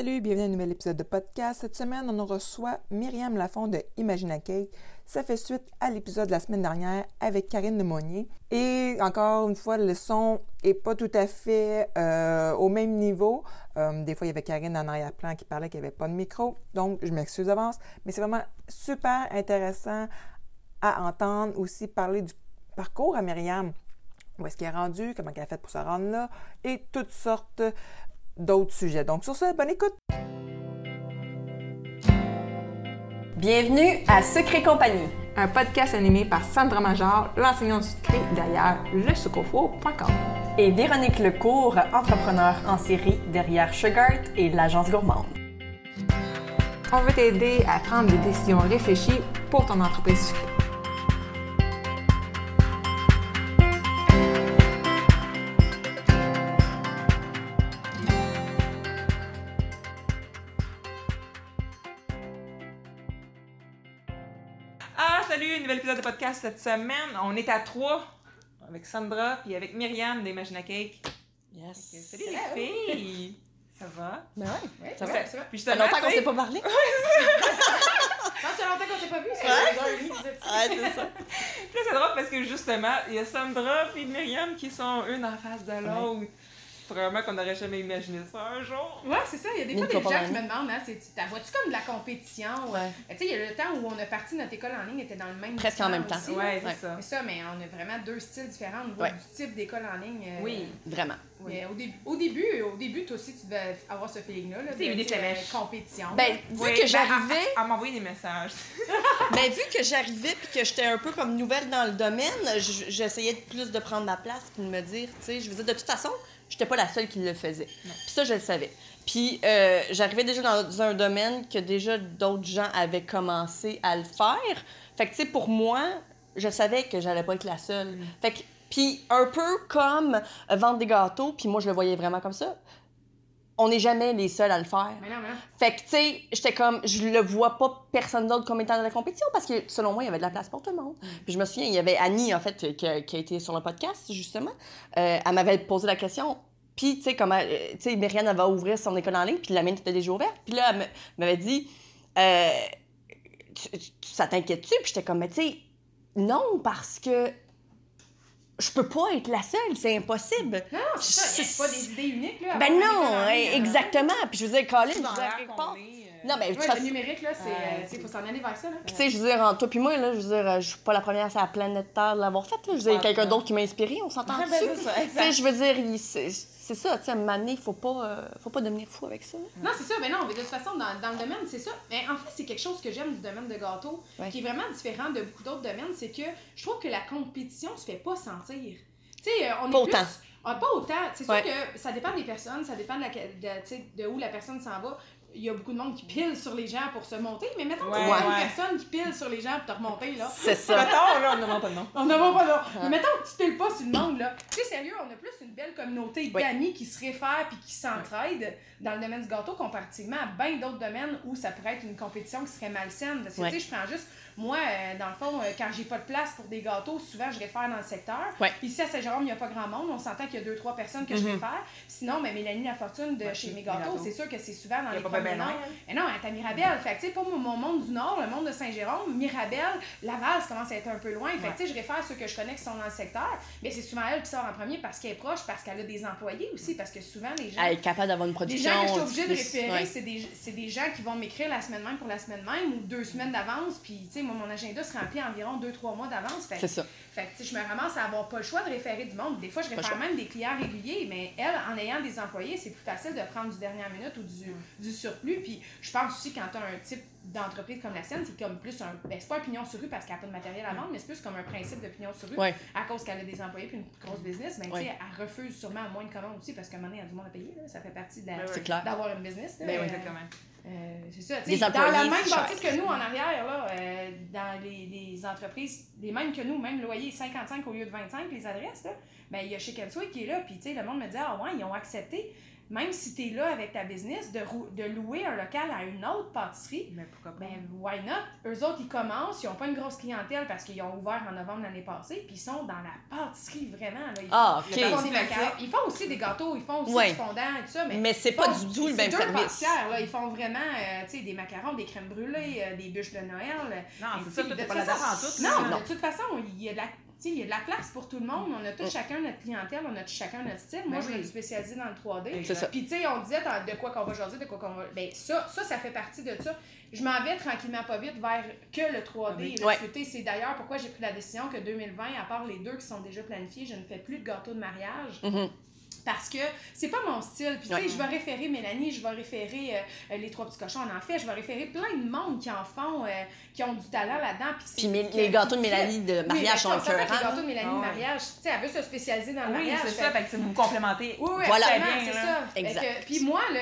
Salut, bienvenue à un nouvel épisode de podcast. Cette semaine, on reçoit Myriam Lafont de Imagine Cake. Ça fait suite à l'épisode de la semaine dernière avec Karine Lemonnier. Et encore une fois, le son est pas tout à fait euh, au même niveau. Euh, des fois, il y avait Karine en arrière-plan qui parlait qu'il n'y avait pas de micro. Donc, je m'excuse d'avance. Mais c'est vraiment super intéressant à entendre aussi parler du parcours à Myriam où est-ce qu'elle est rendue, comment elle a fait pour se rendre là, et toutes sortes d'autres sujets. Donc sur ce, bonne écoute! Bienvenue à Secret Compagnie, un podcast animé par Sandra Major, l'enseignante secret derrière le et Véronique Lecourt, entrepreneur en série derrière Sugart et l'agence gourmande. On veut t'aider à prendre des décisions réfléchies pour ton entreprise sucrée. Nouvel épisode de podcast cette semaine. On est à trois avec Sandra puis avec Myriam d'Imagine Cake. Yes. Salut les filles! Ça va? Ben ouais, ça, va, ça va. Puis ça fait longtemps qu'on s'est pas parlé. ça fait longtemps qu'on s'est pas vu. Ouais, c'est ça. Puis là, c'est drôle parce que justement, il y a Sandra puis Myriam qui sont une en face de l'autre. Vraiment qu'on n'aurait jamais imaginé ça un jour. Ouais, c'est ça. Il y a des fois des gens qui me demandent, hein, t'as vois-tu comme de la compétition? Ouais. Tu sais, il y a le temps où on a parti notre école en ligne, était dans le même Presque en même temps. Oui, ouais, c'est ça. Ça, mais on a vraiment deux styles différents au niveau du type d'école en ligne. Euh, oui, vraiment. Mais au, au, début, au début, toi aussi, tu devais avoir ce feeling-là. Là, tu des euh, compétition. Ben, vu que ben, j'arrivais. à, m'envoyer des messages. ben, vu que j'arrivais puis que j'étais un peu comme nouvelle dans le domaine, j'essayais plus de prendre ma place puis de me dire, tu sais, je veux dire, de toute façon, j'étais pas la seule qui le faisait. Puis ça, je le savais. Puis euh, j'arrivais déjà dans un domaine que déjà d'autres gens avaient commencé à le faire. Fait que, tu sais, pour moi, je savais que j'allais pas être la seule. Mm. Fait que, puis un peu comme vendre des gâteaux, puis moi, je le voyais vraiment comme ça. On n'est jamais les seuls à le faire. Mais non, mais non. Fait que, tu sais, j'étais comme, je le vois pas personne d'autre comme étant dans la compétition parce que, selon moi, il y avait de la place pour tout le monde. Mm. Puis je me souviens, il y avait Annie, en fait, qui a, été sur le podcast, justement. Euh, elle m'avait posé la question puis, tu sais, comment, euh, tu sais, Myriam, elle va ouvrir son école en ligne, puis la mienne était déjà ouverte. Puis là, elle m'avait dit, euh, ça t'inquiète-tu? Puis j'étais comme, mais tu sais, non, parce que je peux pas être la seule, c'est impossible. Non, c'est ça, pas des idées uniques, là. Ben non, exactement. Puis je veux dire, Colin, je non, mais ouais, le numérique, là, c'est. Il faut s'en aller vers ça, là. Tu sais, je veux dire, entre toi puis moi, là, je veux dire, je suis pas la première sur la planète Terre de l'avoir faite, là. Je veux dire, il quelqu'un d'autre qui m'a inspiré, on s'entend ben, dessus. Tu sais, je veux dire, c'est ça, tu sais, à un moment donné, il faut pas, euh, faut pas devenir fou avec ça. Non, c'est ça, mais non, mais de toute façon, dans, dans le domaine, c'est ça. Mais en fait, c'est quelque chose que j'aime du domaine de gâteau, qui est vraiment différent de beaucoup d'autres domaines, c'est que je trouve que la compétition se fait pas sentir. Tu sais, euh, on est pas plus... autant. Ah, pas autant. C'est sûr que ça dépend des personnes, ça dépend de, la, de, de où la personne s'en va il y a beaucoup de monde qui pile sur les gens pour se monter, mais mettons que c'est une personne qui pile sur les gens pour te remonter, là. C'est ça. Mettons, là, on ne pas de nom. On ne pas de nom. Mais mettons que tu piles pas sur le monde, là. Tu sais, sérieux, on a plus une belle communauté d'amis qui se réfèrent puis qui s'entraident dans le domaine du gâteau comparativement à bien d'autres domaines où ça pourrait être une compétition qui serait malsaine. Parce que, tu sais, je prends juste moi, euh, dans le fond, euh, quand j'ai pas de place pour des gâteaux, souvent je réfère dans le secteur. Ici à Saint-Jérôme, il n'y a pas grand monde. On s'entend qu'il y a deux, trois personnes que je mhm. réfère. Sinon, mais Mélanie La Fortune de chez Mes Gâteaux, c'est sûr que c'est souvent dans les premiers noms. Et non, elle est à Mirabelle. Fait que, tu sais, pour mon monde du Nord, le monde de Saint-Jérôme, Mirabelle, Laval, ça commence à être un peu loin. Fait que, tu sais, je réfère ceux que je connais qui sont dans le secteur. Mais c'est souvent elle qui sort en premier parce qu'elle est proche, parce qu'elle a des employés aussi. Parce que souvent, les gens. Elle est capable d'avoir une production. Les gens que je suis obligée de référer, c'est des, des, gens qui vont m'écrire la semaine même pour la semaine même ou deux semaines d'avance. Puis, tu sais, moi, mon agenda se remplit environ 2-3 mois d'avance. C'est ça. Fait que, je me ramasse à avoir pas le choix de référer du monde. Des fois, je réfère même des clients réguliers, mais elle, en ayant des employés, c'est plus facile de prendre du dernière minute ou du, du surplus. Puis, je pense aussi quand tu as un type d'entreprise comme la sienne, c'est comme plus un. Ben, c'est pas un pignon sur rue parce qu'elle n'a pas de matériel à vendre, mais c'est plus comme un principe de pignon sur rue à cause qu'elle a des employés puis une grosse business. Mais ben, sais elle refuse sûrement moins de commandes aussi parce qu'à un moment donné, y a du monde à payer. Là. Ça fait partie d'avoir une business. Ben, oui, exactement. Euh, c'est ça. dans la même bâtisse que nous en arrière, là, euh, dans les, les, entreprises, les mêmes que nous, même loyer 55 au lieu de 25, les adresses, là, ben, il y a chez Kensui qui est là, puis le monde me dit Ah ouais, ils ont accepté. Même si tu es là avec ta business, de, rou- de louer un local à une autre pâtisserie, Mais pourquoi pas? ben, why not? Eux autres, ils commencent, ils n'ont pas une grosse clientèle parce qu'ils ont ouvert en novembre l'année passée, puis ils sont dans la pâtisserie vraiment. Là. Ils, Ah, ils font des macarons. Ils font aussi des gâteaux, ils font aussi Ouais. du fondant et tout ça, mais. Mais c'est pas font- du tout le même deux service. pâtissières, là. Ils font vraiment euh, tu sais, des macarons, des crèmes brûlées, euh, des bûches de Noël. Non, c'est ça, t'es pas tout. Non, Non. de toute façon, il y a de la. Tu sais, il y a de la place pour tout le monde. On a tous Mm. chacun notre clientèle, on a tous chacun notre style. Moi, Ben je oui. me suis spécialisée dans le 3D. C'est ça. Puis, tu sais, on disait de quoi qu'on va jaser, de quoi qu'on va. Ben, ça, ça, ça fait partie de ça. Je m'en vais tranquillement pas vite vers que le 3D. Le Ouais. C'est d'ailleurs pourquoi j'ai pris la décision que 2020, à part les deux qui sont déjà planifiés, je ne fais plus de gâteau de mariage. Mhm. Parce que c'est pas mon style. Puis, tu sais, Ouais. je vais référer Mélanie, je vais référer euh, les trois petits cochons, on en fait. Je vais référer plein de monde qui en font, euh, qui ont du talent là-dedans. Puis, c'est- les gâteaux de Mélanie de oui, mariage sont que Les gâteaux de Mélanie de mariage, tu sais, elle veut se spécialiser dans le Oui, mariage. c'est fait ça, fait que vous vous complémentez. oui, oui, Voilà. c'est ça. Exact. que- Puis moi, le,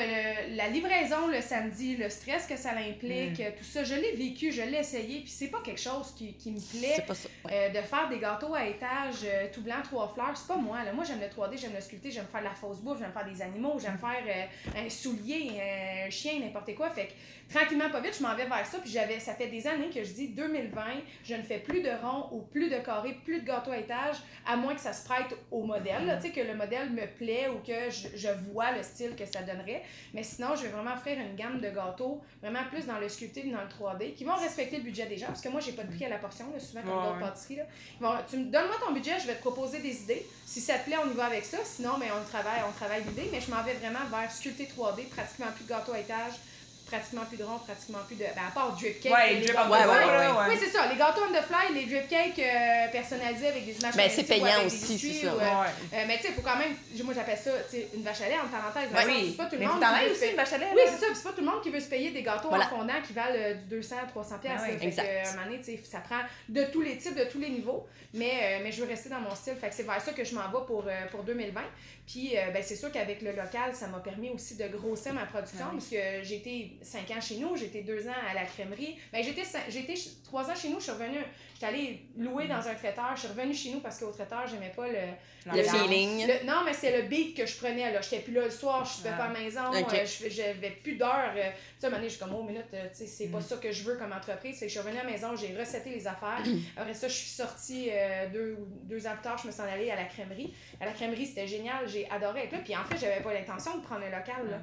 le- la livraison le samedi, le stress que ça implique, tout ça, je l'ai vécu, je l'ai essayé, puis c'est pas quelque chose qui, qui me plaît. C'est pas ça. ouais. euh, de faire des gâteaux à étage euh, tout blanc, trois fleurs, c'est pas moi. Là. Moi, j'aime le 3D, j'aime le sculpter, j'aime faire de la fausse bouffe, j'aime faire des animaux, j'aime faire euh, un soulier, un chien, n'importe quoi. Fait que tranquillement, pas vite, je m'en vais vers ça. Puis j'avais, ça fait des années que je dis 2020, je ne fais plus de ronds ou plus de carrés, plus de gâteaux à étage, à moins que ça se prête au modèle. là. Tu sais, que le modèle me plaît ou que je, je vois le style que ça donnerait. Mais sinon, je vais vraiment offrir une gamme de gâteaux, vraiment plus dans le sculpté que dans le 3D, qui vont respecter le budget des gens. Parce que moi, j'ai pas de prix à la portion, là, souvent comme Ouais, d'autres ouais. pâtisseries. Là. Ils vont- tu me donnes-moi ton budget, je vais te proposer des idées. Si ça te plaît, on y va avec ça. Sinon, mais on travaille, on travaille l'idée. Mais je m'en vais vraiment vers sculpté 3D, pratiquement plus de gâteau à étage, pratiquement plus de rond, pratiquement plus de. Ben, à part drip cake. Ouais, drip on the Ouais, ouais, fly, ouais. Oui, c'est ça. Les gâteaux on the fly, les drip cakes euh, personnalisés avec des images Ben, c'est payant aussi, c'est ça. ou, euh, Ouais. euh, mais tu sais, il faut quand même. Moi, j'appelle ça tu sais, une vache à lait, en parenthèse. Ben le sens où oui, c'est pas tout le mais monde qui veut aussi une vache à lait, oui, là? c'est ça. Puis c'est pas tout le monde qui veut se payer des gâteaux Voilà. en fondant qui valent euh, du 200 à 300 pièces. Ouais, Fait que, exact. euh, à un moment donné, tu sais, ça prend de tous les types, de tous les niveaux. Mais, euh, mais je veux rester dans mon style. Fait que c'est vers ça que je m'en vais pour, euh, pour 2020. Puis euh, ben, c'est sûr qu'avec le local, ça m'a permis aussi de grossir ma production. Parce que j'ai été 5 ans chez nous, j'ai été 2 ans à la crèmerie. Ben, été 3 ans chez nous, je suis revenue. J'étais allée louer dans un traiteur. Je suis revenue chez nous parce qu'au traiteur, j'aimais pas le, Le feeling. le- non, mais c'est le beat que je prenais. là. J'étais plus là le soir, je ne Ah. pas à la maison, Ok. euh, je j'avais plus d'heures. euh. Tu sais, à un moment donné, je suis comme, oh, minute, euh, tu sais, c'est pas Mm. ça que je veux comme entreprise. Fait que je suis revenue à la maison, j'ai recetté les affaires. Après ça, je suis sortie euh, deux, deux ans plus tard, je me suis en allée à la crèmerie. À la crèmerie, c'était génial, j'ai adoré être là. Puis en fait, j'avais pas l'intention de prendre un local. là.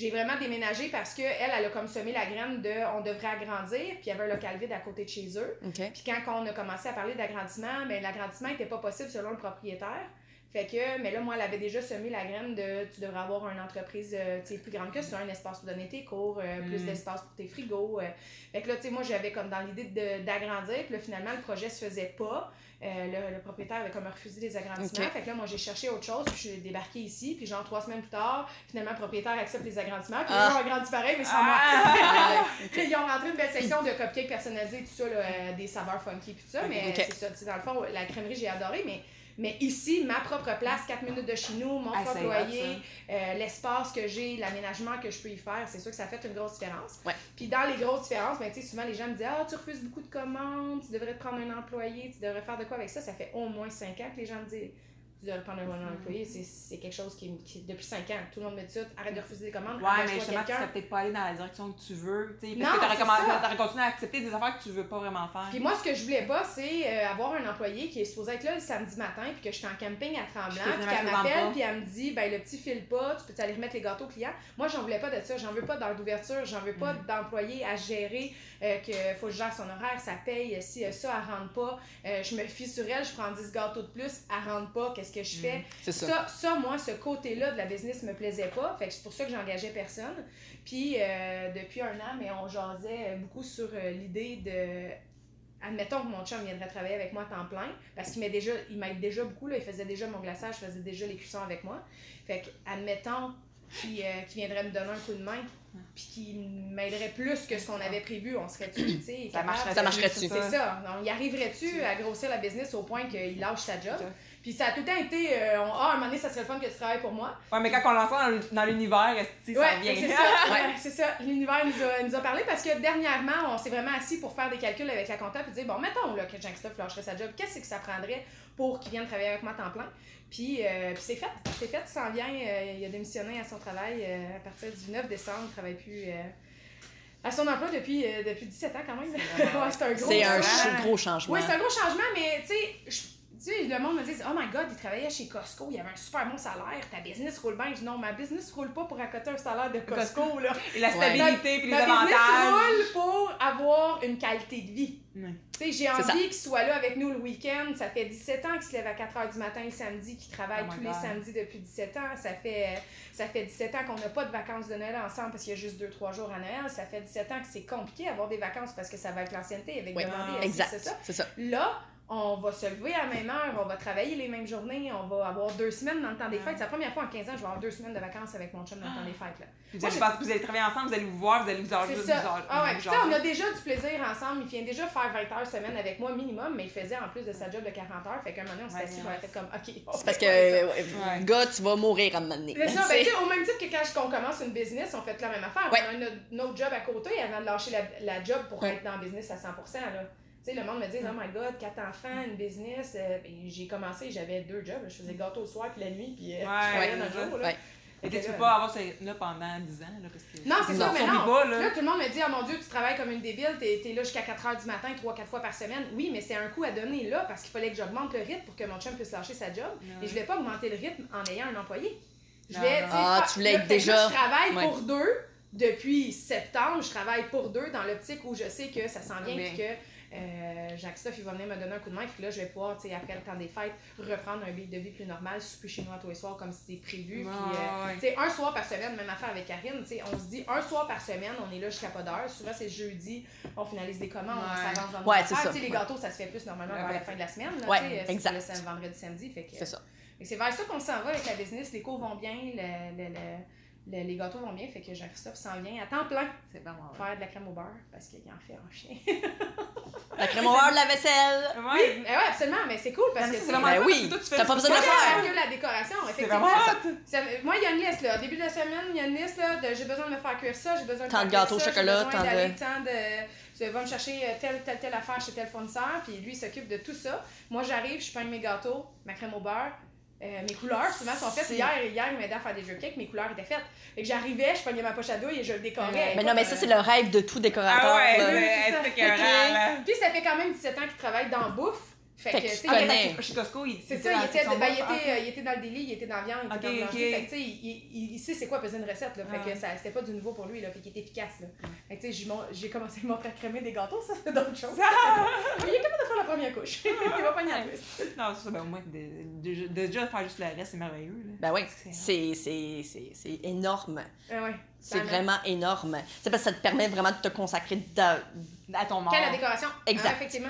J'ai vraiment déménagé parce qu'elle, elle a comme semé la graine de on devrait agrandir, puis il y avait un local vide à côté de chez eux. Puis quand on a commencé à parler d'agrandissement, ben, l'agrandissement n'était pas possible selon le propriétaire. Fait que, mais là, moi, elle avait déjà semé la graine de tu devrais avoir une entreprise euh, tu sais, plus grande que ça, un espace pour donner tes cours, euh, plus Mm. d'espace pour tes frigos. euh. Fait que là, tu sais, moi, j'avais comme dans l'idée de- d'agrandir, puis là, finalement, le projet se faisait pas. Euh, le, le propriétaire avait comme refusé les agrandissements. Fait que là, moi, j'ai cherché autre chose, puis je suis débarquée ici, puis genre trois semaines plus tard, finalement, le propriétaire accepte les agrandissements, puis Ah. ils ont agrandi pareil, mais sans moi. Ah! Puis Ils ont rentré une belle section de cupcakes personnalisés, tout ça, là, des saveurs funky, puis tout ça. Mais c'est ça, tu sais, dans le fond, la crèmerie, j'ai adoré, mais, mais ici, ma propre place, 4 minutes de chez nous, mon Ah, propre loyer, euh, l'espace que j'ai, l'aménagement que je peux y faire, c'est sûr que ça fait une grosse différence. Ouais. Puis dans les grosses différences, ben, souvent les gens me disent Ah, tu refuses beaucoup de commandes, tu devrais te prendre un employé, tu devrais faire de quoi avec ça. Ça fait au moins 5 ans que les gens me disent Devrais prendre un Mm. employé. C'est- quelque chose qui, qui- depuis 5 ans, tout le monde me dit ça. Arrête de refuser des commandes. Ouais, mais justement, tu serais peut-être pas allé dans la direction que tu veux. tu sais, Non, Parce que t'aurais continué à accepter des affaires que tu veux pas vraiment faire. Puis moi, ce que je voulais pas, c'est euh, avoir un employé qui est supposé être là le samedi matin, puis que je suis en camping à Tremblant, puis qu'elle m'appelle, puis elle me dit, ben le petit file pas, tu peux aller remettre les gâteaux aux clients? Moi, j'en voulais pas de ça. J'en veux pas d'heure d'ouverture, j'en veux pas Mm. d'employé à gérer, euh, que faut que je gère son horaire, ça paye, si euh, ça, elle rentre pas. Euh, je me fie sur elle, je prends 10 gâteaux de plus, elle rentre pas, qu'est-ce que je Mm. fais? Ça. Ça, ça, moi, ce côté-là de la business me plaisait pas. Fait que c'est pour ça que j'engageais personne. Puis, euh, depuis un an, mais on jasait beaucoup sur euh, l'idée de. Admettons que mon chum viendrait travailler avec moi à temps plein, parce qu'il m'aide déjà, il m'aide déjà beaucoup, là, il faisait déjà mon glaçage, je faisais déjà les cuissons avec moi. Fait que, admettons qu'il euh, qu'il viendrait me donner un coup de main, puis qu'il m'aiderait plus que ce qu'on avait prévu, on serait-tu, tu sais, Ça Ça marcherait-tu? c'est ça. Donc, y arriverait-tu à grossir la business au point qu'il lâche sa job? Puis ça a tout le temps été, euh, on- ah, un moment donné, ça serait le fun que tu travailles pour moi. Ouais, mais quand on l'entend dans l'univers, esti, ça Ouais, vient. c'est ça. ouais, c'est ça. L'univers nous a, nous a parlé parce que dernièrement, on s'est vraiment assis pour faire des calculs avec la comptable et dire bon, mettons là, que Jean-Christophe lâcherait sa job, qu'est-ce que ça prendrait pour qu'il vienne travailler avec moi à temps plein? Puis, euh, puis c'est fait. C'est fait, il s'en vient. euh, il a démissionné à son travail euh, à partir du 9 décembre. Il ne travaille plus euh, à son emploi depuis, euh, depuis 17 ans quand même. ouais, c'est un gros C'est un ch- gros changement. Oui, c'est un gros changement, mais tu sais, tu sais, le monde me dit Oh my god, il travaillait chez Costco, il avait un super bon salaire, ta business roule bien. Je dis non, ma business roule pas pour accoter un salaire de Costco, là. Et la stabilité puis les Ma business roule pour avoir une qualité de vie. Tu sais, j'ai envie qu'il soit là avec nous le week-end. Ça fait 17 ans qu'il se lève à 4 h du matin le samedi, qu'il travaille Oh tous les samedis depuis 17 ans. Ça fait, ça fait 17 ans qu'on n'a pas de vacances de Noël ensemble parce qu'il y a juste 2-3 jours à Noël. Ça fait 17 ans que c'est compliqué d'avoir des vacances parce que ça va avec l'ancienneté, avec Oui, demander, Ah, Exact. c'est ça. C'est ça. Là, on va se lever à la même heure, on va travailler les mêmes journées, on va avoir deux semaines dans le temps des fêtes. C'est la première fois en 15 ans que je vais avoir deux semaines de vacances avec mon chum dans le temps des fêtes. Là. Vous Moi, allez, j'ai- parce que vous allez travailler ensemble, vous allez vous voir, vous allez vous C'est vous ça. vous- Ah ouais, sais, on a déjà du plaisir ensemble. Il vient déjà faire 20 heures semaine avec moi minimum, mais il faisait en plus de sa job de 40 heures. Fait qu'un moment donné, on s'est Ouais, assis, on a fait comme, OK. on C'est parce que, ça? Ouais. gars, tu vas mourir à un moment donné. C'est ça, ben, C'est- tu sais, au même titre que quand on commence une business, on fait la même affaire. Ouais. On a autre job à côté avant de lâcher la, la job pour Ouais. être dans le business à 100%. Là. Tu sais, le monde me dit, oh my god, quatre enfants, une business. Euh, ben, j'ai commencé, j'avais deux jobs. Je faisais gâteau le soir puis la nuit, puis euh, Ouais, je travaillais dans le jour. Là. Ouais. Et tu peux pas avoir ça là pendant 10 ans, là, parce que... Non, c'est ça, mais on non. pas, là. Là, tout le monde me dit, oh mon Dieu, tu travailles comme une débile, t'es es là jusqu'à 4 h du matin, 3-4 fois par semaine. Oui, mais c'est un coup à donner là parce qu'il fallait que j'augmente le rythme pour que mon chum puisse lâcher sa job. Et je voulais pas augmenter le rythme en ayant un employé. Je Non, non. sais, Ah, tu voulais être là, déjà- Je travaille Ouais. pour deux depuis septembre. Je travaille pour deux dans l'optique où je sais que ça s'en vient Bien. puis que euh, Jacques-Christophe, il va venir me donner un coup de main. Puis là, je vais pouvoir, tu sais, après le temps des fêtes, reprendre un beat de vie plus normal, souper chez nous à tous les soirs comme c'était prévu. Ouais, puis, euh, ouais. tu sais, un soir par semaine, même affaire avec Karine, tu sais, on se dit un soir par semaine, on est là jusqu'à pas d'heure. Souvent, c'est jeudi, on finalise des commandes, on Ouais. s'avance dans Ouais, ça. Tu sais, les gâteaux, ça se fait plus normalement Ouais, vers la ouais. fin de la semaine. Là, Ouais, exact. le vendredi, samedi. Fait que, C'est ça. c'est vers ça qu'on s'en va avec la business. Les cours vont bien, le- le- le- le- les gâteaux vont bien. Fait que Jean-Christophe s'en vient à temps plein C'est vraiment faire de la crème au beurre parce qu'il en fait un chien. La crème au beurre, de la vaisselle. Ouais. Mais ouais, absolument, mais c'est cool parce Mais que c'est vraiment Ben oui, parce que toi, tu fais t'as pas besoin de le faire. que la décoration, C'est effectivement. vraiment ça- moi, il y a une liste, là. Au début de la semaine, il y a une liste, là, de j'ai besoin de me faire cuire ça, j'ai besoin de Tant faire de cuire gâteaux au ça, chocolat, tant de- tant de... Je vais me chercher euh, telle, telle, telle affaire chez tel fournisseur, puis lui, il s'occupe de tout ça. Moi, j'arrive, je peigne mes gâteaux, ma crème au beurre, euh, mes couleurs, souvent, sont faites. Hier, hier, il m'aidait à faire des cakes, mes couleurs étaient faites. Fait que j'arrivais, je peignais ma poche à douille et je le décorais. Mais non, mais ça, c'est le rêve de tout décorateur. Ah ouais, là. oui, c'est ça. Puis ça fait quand même 17 ans qu'il travaille dans la bouffe. Fait, Fait que, que tu sais, il Chez Costco, il c'est était ça, dans il était, ben, il, était, il était dans le délit, il était dans la viande, il était Ok, dans le blanchi. ok. Fait que, tu sais, il, il, il sait c'est quoi peser une recette, là. Fait Ah. que ça, c'était pas du nouveau pour lui, là. Fait qu'il était efficace, là. Fait que, tu sais, j'ai mon- j'ai commencé à me montrer à crémer des gâteaux, ça, c'est d'autres choses. Mais il est capable de faire la première couche. il va pas y aller. Non, c'est ça, ben au moins, de, de, de- déjà faire juste le reste, c'est merveilleux, là. Ben oui, C'est- c'est c'est- c'est- c'est énorme. Ah ouais. C'est Vraiment. énorme. C'est parce que ça te permet vraiment de te consacrer. À ton mort. Quelle la décoration? Exact. Ah, effectivement.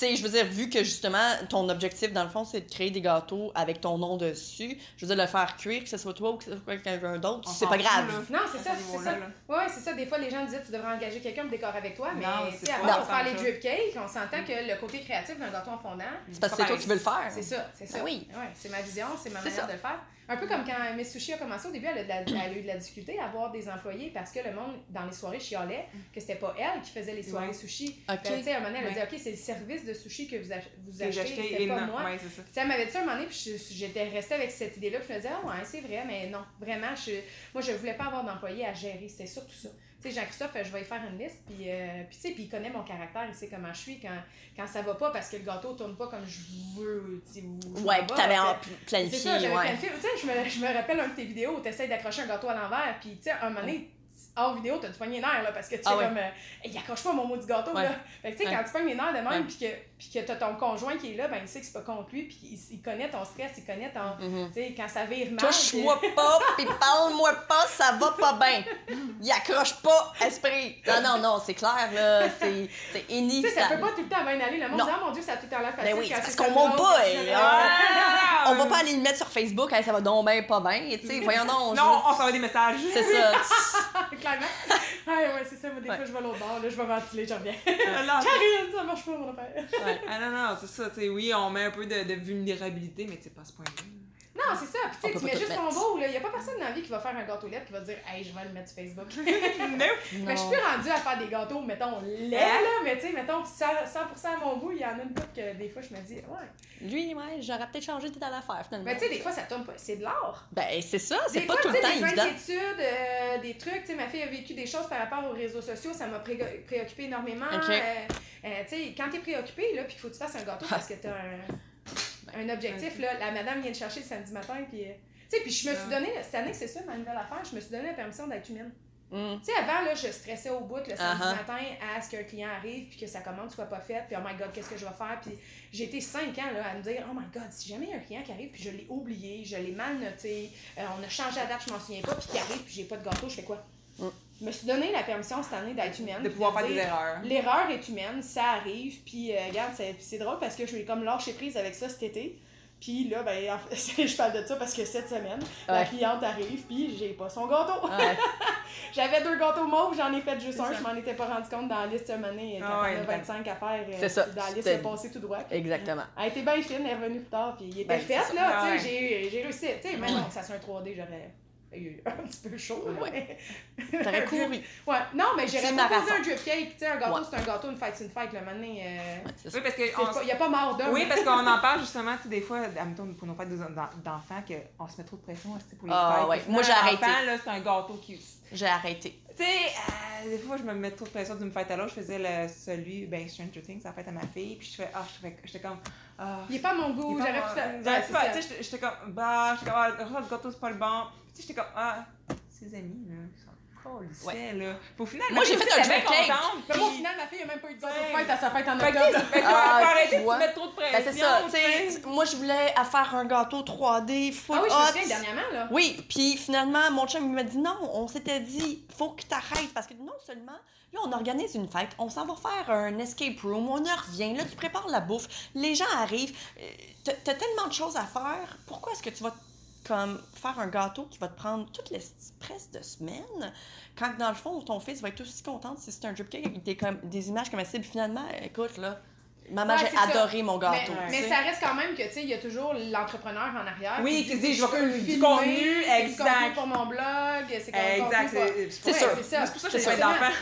Sais, je veux dire, vu que justement, ton objectif, dans le fond, c'est de créer des gâteaux avec ton nom dessus, je veux dire, le faire cuire, que ce soit toi ou que ce soit quelqu'un d'autre, c'est pas fout, grave. là. Non, c'est ça, ce c'est ça. Ouais, c'est ça. Des fois, les gens disaient tu devrais engager quelqu'un pour décorer avec toi, mais tu avant de faire les ça. drip cakes, on s'entend que le côté créatif d'un gâteau en fondant, C'est parce que c'est toi qui veux le faire. C'est ça, c'est ça. Ben oui. Ouais, c'est ma vision, c'est ma manière ça. de le faire. Un peu comme quand Miss Sushi a commencé, au début, elle a, de la- elle a eu de la difficulté à avoir des employés parce que le monde, dans les soirées, chialait que c'était pas elle qui faisait les soirées Ouais. sushi. Ok. Puis, tu sais, à un moment donné, elle a Ouais. dit Ok, c'est le service de sushi que vous, ach- vous Que j'ai achetez, c'est pas moi. Ouais, ça. Tu sais, elle m'avait dit ça un moment donné, puis je- j'étais restée avec cette idée-là, puis je me disais, ah ouais, c'est vrai, mais non, vraiment, je, moi, je voulais pas avoir d'employé à gérer, c'était surtout ça. Sais, Jean-Christophe, je vais y faire une liste, puis, euh, puis tu sais, puis il connaît mon caractère, il sait comment je suis quand, quand ça va pas parce que le gâteau tourne pas comme je veux, tu sais, ou Ouais, puis vais, t'avais C'est planifié, ça, j'avais ouais. planifié. Tu sais, je me, je me rappelle un de tes vidéos où tu essaies d'accrocher un gâteau à l'envers, puis tu sais, un moment donné, hors vidéo, t'as du poignet les nerfs, là, parce que tu sais, Ah ouais. comme, euh, il accroche pas mon mot du gâteau, Ouais. là. Fait que tu sais, Ouais. quand tu pognes les nerfs de même, puis que, puis que t'as ton conjoint qui est là, ben il sait que c'est pas contre lui, puis il, il connaît ton stress, il connaît ton. Mhm. Tu sais, quand ça vire mal. Touche-moi pas, pis parle-moi pas, ça va pas bien. Il accroche pas, esprit. Non, non, non, c'est clair, là. C'est c'est Tu sais, ça peut pas tout le temps bien aller. Le monde Non. dit, ah mon Dieu, ça a tout le temps l'air facile. Ben oui, quand c'est parce qu'on monte pas, on- Ah! On va pas aller le mettre sur Facebook, Hey, ça va donc ben pas bien. Tu sais, voyons donc. je- Non, on s'envoie des messages. C'est ça. Clairement. Ouais, ouais, c'est ça. Moi, des Ouais. fois, je vais l'autre bord, là, je vais ventiler, je reviens. Ah, non, Karine, ça marche pas, mon affaire. Ouais. Ah non, non, c'est ça, tu sais, oui, on met un peu de, de vulnérabilité, mais c'est pas à ce point-là. Non, c'est ça. Puis, tu mets tout juste ton beau, là. Y a pas personne dans la vie qui va faire un gâteau lait qui va dire, hey, je vais le mettre sur Facebook. non! Mais je suis plus rendue à faire des gâteaux, mettons, lait, Hein? là. Mais, tu sais, mettons, 100%, 100 à mon goût, il y en a une couple que des fois, je me dis, ouais. Lui, ouais, j'aurais peut-être changé de à l'affaire, finalement. Mais, tu sais, des fois, ça tombe pas. C'est de l'art. Ben, c'est ça, c'est Des pas fois, tout tu le sais, temps des évident. inquiétudes, euh, des trucs. Tu sais, ma fille a vécu des choses par rapport aux réseaux sociaux, ça m'a pré- préoccupée énormément. Ok. Euh, euh, tu sais, quand t'es préoccupé, là, puis qu'il faut que tu fasses un gâteau parce que t'as un, un objectif, là, la madame vient te chercher le samedi matin, puis. euh, tu sais, puis je me suis donné, cette année, c'est ça ma nouvelle affaire, je me suis donné la permission d'être humaine. Mm. Tu sais, avant, là, je stressais au bout le samedi Uh-huh. matin à ce qu'un client arrive puis que sa commande soit pas faite, puis oh my god, qu'est-ce que je vais faire? Puis j'ai été cinq ans là, à me dire, oh my god, si jamais il y a un client qui arrive puis je l'ai oublié, je l'ai mal noté, euh, on a changé la date, je m'en souviens pas, puis qui arrive puis j'ai pas de gâteau, je fais quoi? Mm. Je me suis donné la permission cette année d'être humaine. De pouvoir faire des erreurs. L'erreur est humaine, ça arrive, puis euh, regarde, c'est c'est drôle parce que je suis comme lâché prise avec ça cet été. Puis là, ben, en fait, je parle de ça parce que cette semaine, la cliente arrive, puis j'ai pas son gâteau. Ouais. J'avais deux gâteaux mauves, j'en ai fait juste un, ça. je m'en étais pas rendu compte dans la liste cette année, quand Ah ouais, on a ben- 25 à faire. euh, C'est ça, Dans la liste, c'était- c'est passé tout droit. Exactement. Elle était bien fine, elle est revenue plus tard, puis il était Ben, fait, là, Ah j'ai- j'ai réussi. Tu sais, que ça soit un 3D, j'aurais eu un petit peu chaud, Ouais. mais- T'aurais Un couru. Ouais, non, mais j'aurais Petit pas posé marathon. un drip cake, tu sais, un gâteau, Ouais. c'est un gâteau, une fête, c'est une fête, le moment donné, euh. Oui, parce que. c'est on- pas- y a pas mort d'homme. Oui, parce qu'on en parle justement, tu sais, des fois, admettons, pour nos fêtes d'en- d'enfants, qu'on se met trop de pression pour les Ah, fêtes. ouais. Moi, j'ai arrêté. là, c'est un gâteau qui. J'ai arrêté. Tu sais, euh, des fois, je me mets trop de pression d'une fête à l'autre. Je faisais le, celui, ben, Stranger Things, la fête à ma fille. Puis je fais, ah, je fais- j'étais comme. Il est pas mon goût, j'aurais pu faire. J'aurais pu faire, tu sais, j'étais- comme, bah, j'étais comme, ah, le gâteau, c'est pas le bon. Tu sais, j'étais comme, ah, ses amis, là, colissaient, là. Puis au final, Moi, j'ai fait un cake. contente, Mais moi, au puis- final, ma fille a même pas eu de Ouais. de fête à sa fête en octobre. fait que, Ah, arrêter de mettre trop de pression. Ben, c'est ça. sais, Moi, je voulais à faire un gâteau 3D full Ah oui, je me souviens dernièrement, là. Oui, puis finalement, mon chum il m'a dit non, on s'était dit, faut que t'arrêtes parce que non seulement, là, on organise une fête, on s'en va faire un escape room, on y revient, là, tu prépares la bouffe, les gens arrivent, euh, t'as t'as tellement de choses à faire, pourquoi est-ce que tu vas comme faire un gâteau qui va te prendre toutes les presses de semaine quand dans le fond ton fils va être aussi content si c'est un drip cake avec des, comme, des images comestibles finalement écoute là maman Ouais, j'ai ça. adoré mon gâteau mais ça reste quand même que, tu sais, il y a toujours l'entrepreneur en arrière. Oui, qui dit, je vais le du contenu, du exact. contenu pour mon blog, c'est comme Exact, c'est sûr. c'est ça. Moi, C'est pour ça que j'ai sûr. d'enfants.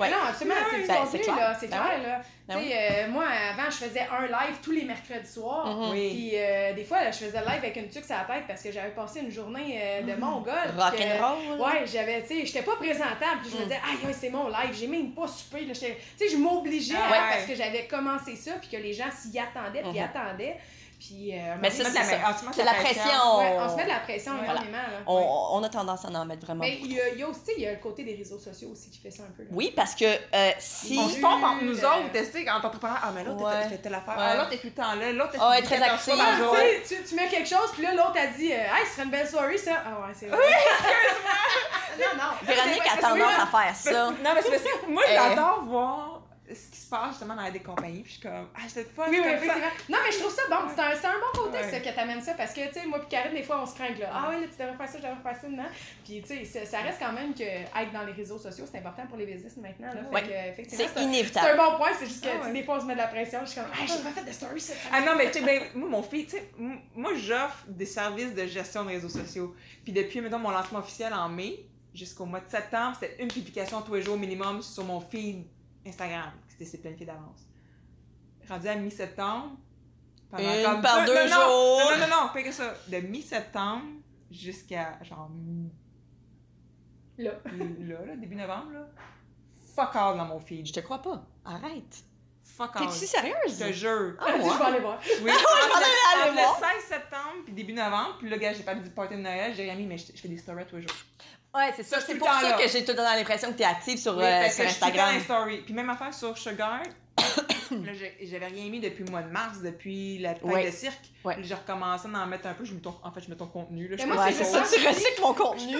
Ouais. Non, absolument, c'est du Ben, contenu, c'est clair. là, c'est Ben clair, là. Ben tu sais, euh, moi, avant, je faisais un live tous les mercredis soirs. Mhm. Oui. Puis euh, des fois, là, je faisais le live avec une tuque sur la tête parce que j'avais passé une journée euh, de mongol. rock puis que- and roll Ouais, j'avais, tu sais, j'étais pas présentable. Puis je me Mm. disais, aïe, aïe, c'est mon live, j'ai même pas soupé. là, Tu sais, je m'obligeais Ah à- ouais. parce que j'avais commencé ça, puis que les gens s'y attendaient, puis Mhm. attendaient. Puis, euh, Mais ça, c'est mets c'est la pression ouais, on se met de la pression Voilà. énormément. Là. on, Ouais. on a tendance à en mettre vraiment Mais il y, a, il y a aussi il y a le côté des réseaux sociaux aussi qui fait ça un peu. Là. Oui, parce que euh, si. On se pompe entre nous Euh, autres, tu sais, en entrepreneur. Ah, mais l'autre, Ouais. elle fait telle affaire. Ouais. Ah, l'autre est tout le temps là. L'autre, Ah, elle est fait très 14 fois active. par Ah, tu, tu, mets quelque chose, puis là, l'autre a dit euh, Hey, ce serait une belle soirée, ça. Ah, ouais, c'est vrai. non, non. Véronique a tendance oui, à faire ça. Non, mais c'est parce que moi, Euh. j'adore voir passe justement dans des compagnies. Puis je suis comme, ah, c'est fun. Oui, oui. Non, mais je trouve ça bon. C'est un, c'est un bon côté, Ouais. ça, que t'amènes ça. Parce que, tu sais, moi, puis Karine, des fois, on se craint, là. Ah, oui, là, tu devrais faire ça, je devrais faire ça, non? Puis, tu sais, ça- reste quand même que être dans les réseaux sociaux, c'est important pour les business maintenant, là. Fait Ouais. que, effectivement, C'est un- c'est un inévitable. bon point. C'est juste que, Ah, ouais. des fois, on se met de la pression. Je suis comme, ah, j'ai pas fait de story, ça. Ah non, mais tu sais, ben, moi, mon fils, tu sais, moi, j'offre des services de gestion de réseaux sociaux. Puis depuis, mettons, mon lancement officiel en mai jusqu'au mois de septembre, c'était une publication tous les jours minimum sur mon feed Instagram. C'était c'est planifié d'avance. Rendu à mi-septembre. pendant Une comme par deux non, non, jours. Non, non, non, non, pas que ça. De mi-septembre jusqu'à genre Là. là, là, début novembre, là. Fuck all dans mon feed. Je te crois pas. Arrête. Fuck all. T'es-tu Je sérieuse? te jure. Ah, ouais? je vais aller voir. Oui, entre allais le, aller voir. le 16 septembre puis début novembre, puis là, gars, j'ai pas du party de Noël, j'ai rien mis, mais je, je fais des stories tous les jours. Ouais, c'est ça. C'est pour ça que j'ai tout le temps l'impression que t'es active sur, Oui, euh, sur que je suis dans Instagram. les stories. Puis même affaire sur Sugar, là, j'avais rien mis depuis le mois de mars, depuis la tête Ouais. de cirque. Ouais. J'ai recommencé à en mettre un peu. Je mets ton- En fait, je mets ton contenu. Là, je moi, c'est c'est ça. ça, tu recycles mon contenu.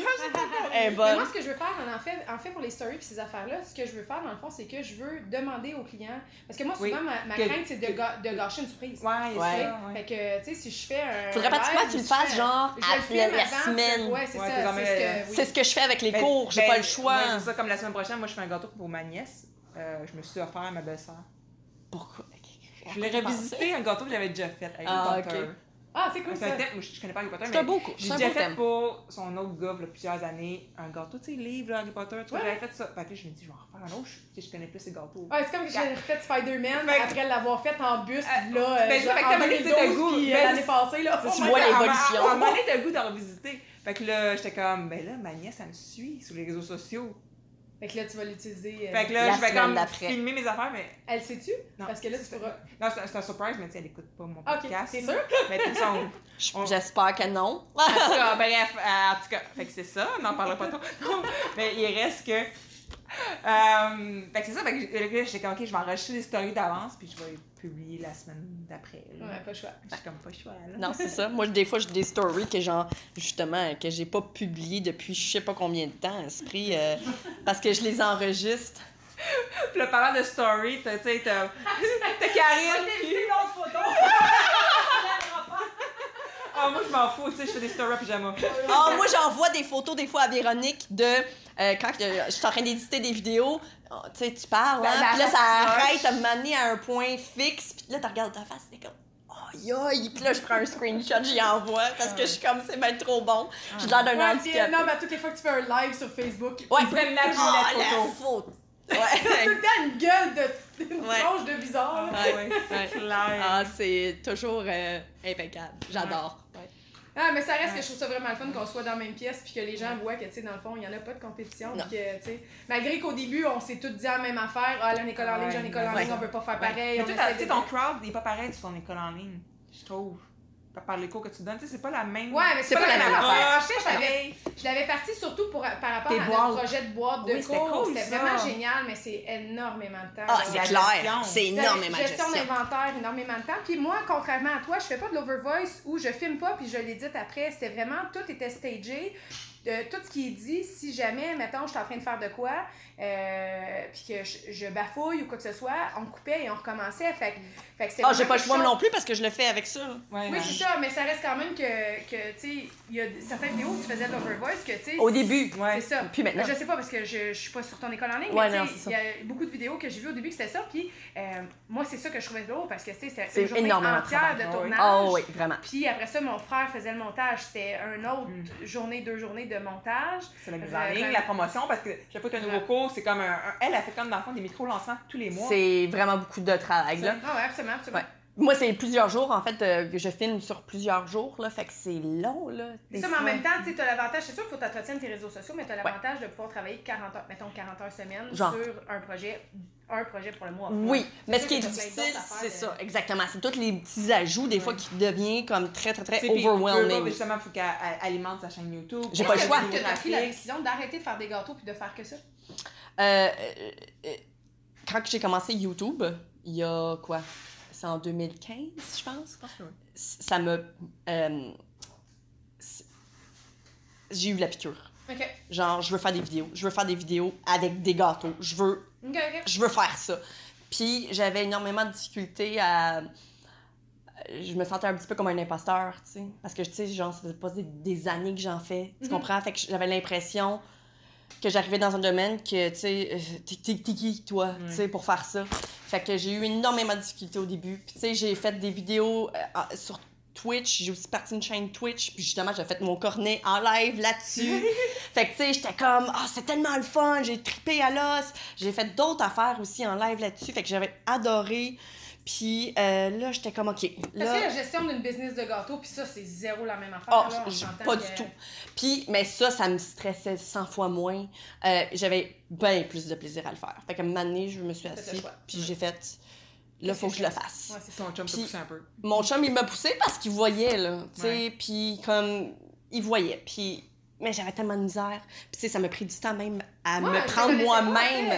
Mais bonne. moi, ce que je veux faire, en fait, en fait, pour les stories et ces affaires-là, ce que je veux faire, dans le fond, c'est que je veux demander aux clients. Parce que moi, souvent, Oui. ma, ma Que- crainte, c'est de, que- ga- de gâcher une surprise. Ouais, Ouais. sais? ça, ouais. Fait que, tu sais, si je fais un. Faudrait pratiquement que tu le fasses, genre, je à le filme la- semaine. Ouais, c'est ça. C'est ce que. je fais avec les Ben, cours, j'ai ben, pas le choix. c'est ça, comme la semaine prochaine, moi, je fais un gâteau pour ma nièce. Euh, je me suis offert à ma belle-sœur. Pourquoi? Je l'ai revisité, un gâteau que j'avais déjà fait avec Ah, Harry Potter. ok. Ah, c'est cool ça. un thème, moi, je je connais pas Harry Potter, un mais beau coup. j'ai déjà fait thème. pour son autre gars, là, plusieurs années, un gâteau, tu sais, livre, là, Harry Potter, tu vois, Ouais. j'avais fait ça. Fait que je me dis, je vais en refaire un autre, je, tu sais, je connais plus ces gâteaux. Ouais, c'est comme que j'ai refait Spider-Man Fait que- après l'avoir fait en buste, Euh, là, euh, ben, genre fait que en t'as donné, 2012, t'as goût, puis euh, ben, l'année passée, là. tu vois l'évolution. Un moment donné, t'as le goût d'en revisiter. Fait que là, j'étais comme, ben là, ma nièce, elle me suit sur les réseaux sociaux. Fait que là, tu vas l'utiliser. euh, Fait que là, La je vais semaine comme d'après. filmer mes affaires, mais. Elle sait-tu? Non. Parce que là, tu C'est- feras. Non, c'est un- c'est surprise, mais tu sais, elle écoute pas mon Ok, podcast. t'es sûr? Mais de toute façon, on- J'espère que non. En tout cas, bref, euh, en tout cas, fait que c'est ça, on n'en parlera pas trop. Mais il reste que. Euh, fait que c'est ça, fait que là, j'étais comme, ok, je vais enregistrer des stories d'avance, puis je vais les publier la semaine d'après. là. Ouais, pas le choix. J'ai comme pas le choix, là. Non, c'est ça. Moi, des fois, j'ai des stories que, genre, justement, que j'ai pas publiées depuis je sais pas combien de temps, esprit, euh, parce que je les enregistre. Puis là, parlant de story, t'as, tu sais, t'as, t'as Karine. Ah, moi, je m'en fous, tu sais, je fais des stories à pyjama. Ah, moi, j'envoie des photos, des fois, à Véronique de euh, quand je suis en train d'éditer des vidéos. Ah, tu sais, tu parles, La- hein, la puis là, ça arrête à m'amener à un point fixe, puis là, tu regardes ta face, t'es comme. Aïe aïe! Puis là, je prends un screenshot, j'y envoie parce que je suis comme, c'est bien trop bon. J'ai l'air d'un Ouais, puis, handicapé. non, mais à toutes les fois que tu fais un live sur Facebook, Ouais. Ils prennent la Ah, la la photo. faute! tout Ouais. le temps une gueule de. une Ouais. tronche de bizarre, là. Ah, ouais, Ouais. c'est clair. Ah, c'est toujours euh, impeccable. J'adore. Ah, mais ça reste Ouais. que je trouve ça vraiment le fun qu'on soit dans la même pièce puis que les gens voient que, tu sais, dans le fond, il n'y en a pas de compétition. Que, malgré qu'au début, on s'est tous dit la même affaire. Ah, là, une école en ligne, j'ai une école en ligne, on veut pas faire pareil. Mais on toi, ton crowd, il est pas pareil sur ton école en ligne, je trouve. Par- les cours que tu donnes, tu sais, c'est pas la même. Ouais, mais C'est pas la même affaire. Je l'avais- parti surtout pour, par rapport Tes à boîtes. notre projet de boîte de Oui, cours. C'était vraiment génial, mais c'est énormément de temps. Ah, c'est la clair. C'est énormément de gestion gestion. d'inventaire, énormément de temps. Puis moi, contrairement à toi, je fais pas de l'overvoice où je filme pas puis je l'édite après. C'était vraiment, tout était stagé. De tout ce qui est dit, si jamais, mettons, je suis en train de faire de quoi, euh, puis que je, je bafouille ou quoi que ce soit, on coupait et on recommençait. Fait, fait que c'est Ah, j'ai pas le choix chose- non plus parce que je le fais avec ça. Ouais, Oui, ouais. c'est ça, mais ça reste quand même que, que tu sais, il y a certaines vidéos où tu faisais de l'overvoice que, tu sais, Au début. Ouais. c'est ça. Puis maintenant. Je sais pas parce que je, je suis pas sur ton école en ligne, Ouais, mais il y a beaucoup de vidéos que j'ai vues au début que c'était ça, puis euh, moi c'est ça que je trouvais drôle parce que tu sais, c'était C'est une journée entière travail. de Ah oui. tournage. Ah oui, vraiment. Puis après ça, mon frère faisait le montage. C'était un autre Mm. journée, deux journées de montage. C'est la mise en Vraiment. ligne, la promotion, parce que chaque fois que tu as un nouveau Ouais. cours, c'est comme un, un- Elle, a fait comme dans le fond des micro-lancements tous les mois. C'est vraiment beaucoup de travail, là. Ah ouais, absolument, absolument. Ouais. Moi, c'est plusieurs jours, en fait, euh, que je filme sur plusieurs jours, là, fait que c'est long, là. C'est ça, mais en même temps, tu as l'avantage, c'est sûr qu'il faut t'entretenir tes réseaux sociaux, mais tu as l'avantage de pouvoir travailler 40 heures, mettons 40 heures semaine Genre. sur un projet, un projet pour le mois. Oui, mais ce qui est que difficile, c'est de- ça, exactement. C'est tous les petits ajouts, des fois, qui deviennent comme très, très, très Tu sais, puis, overwhelming. justement, il faut qu'elle elle alimente sa chaîne YouTube. J'ai pas le que choix. tu as pris la décision d'arrêter de faire des gâteaux puis de faire que ça? Euh, euh, euh, quand j'ai commencé YouTube, il y a quoi? C'est en 2015, je pense. Oui. Ça me. euh, j'ai eu la piqûre. Ok. Genre, je veux faire des vidéos. Je veux faire des vidéos avec des gâteaux. Je veux, Ok, ok. je veux faire ça. Puis j'avais énormément de difficultés à. Je me sentais un petit peu comme un imposteur, tu sais. Parce que, tu sais, genre, ça faisait pas des, années que j'en fais. Tu Mhm. comprends? Fait que j'avais l'impression que j'arrivais dans un domaine que, tu sais, euh, t'es qui, toi, Mm. tu sais, pour faire ça? Fait que j'ai eu énormément de difficultés au début. Puis, tu sais, j'ai fait des vidéos euh, sur Twitch. J'ai aussi parti une chaîne Twitch. Puis, justement, j'ai fait mon cornet en live là-dessus. fait que, tu sais, j'étais comme, ah, c'est tellement le fun. J'ai trippé à l'os. J'ai fait d'autres affaires aussi en live là-dessus. Fait que j'avais adoré. Puis, euh, là, j'étais comme, OK. Parce que Là, la gestion d'une business de gâteaux, puis ça, c'est zéro la même affaire. Oh, là, pas que- du tout. Puis, mais ça, ça me stressait 100 fois moins. Euh, J'avais bien plus de plaisir à le faire. Fait qu'à un moment donné, je me suis assise, puis Ouais. j'ai fait, là, faut que que je le fasse. Ouais, c'est chum poussé un peu. Mon chum, il m'a poussé parce qu'il voyait, là, tu sais, Ouais. puis comme, il voyait, puis... Mais j'avais tellement de misère. Puis, tu sais, ça m'a pris du temps même à Ouais, me prendre moi-même.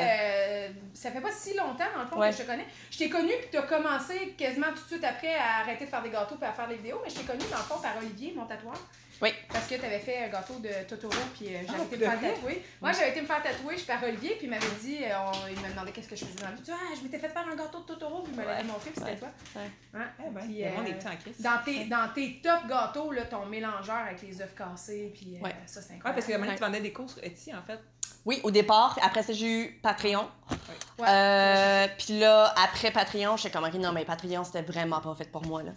Ça fait pas si longtemps, dans le fond, Ouais. que je te connais. Je t'ai connu, puis tu as commencé quasiment tout de suite après à arrêter de faire des gâteaux puis à faire des vidéos, mais je t'ai connu, dans le fond, par Olivier, mon tatoueur. Oui. Parce que tu avais fait un gâteau de Totoro, puis euh, j'avais Ah, été me faire tatouer. Moi, j'avais été me faire tatouer, je suis par Olivier, puis il m'avait dit, euh, on- il m'a demandé qu'est-ce que je faisais dans la vie. Tu dis, ah, je m'étais fait faire un gâteau de Totoro, puis il me l'avait Ouais. montré, puis c'était Ouais. toi. Ouais. Hein? Eh ben, Puis, le euh, est petit en crise. Dans tes, dans tes top gâteaux, là, ton mélangeur avec les œufs cassés, puis euh, Ouais. ça, c'est incroyable. parce que maintenant, Ouais. tu vendais des courses sur Etsy, en fait. Oui, au départ. Après ça, j'ai eu Patreon. Euh, Puis là, après Patreon, j'étais comme, OK, non, mais Patreon, c'était vraiment pas fait pour moi. Là.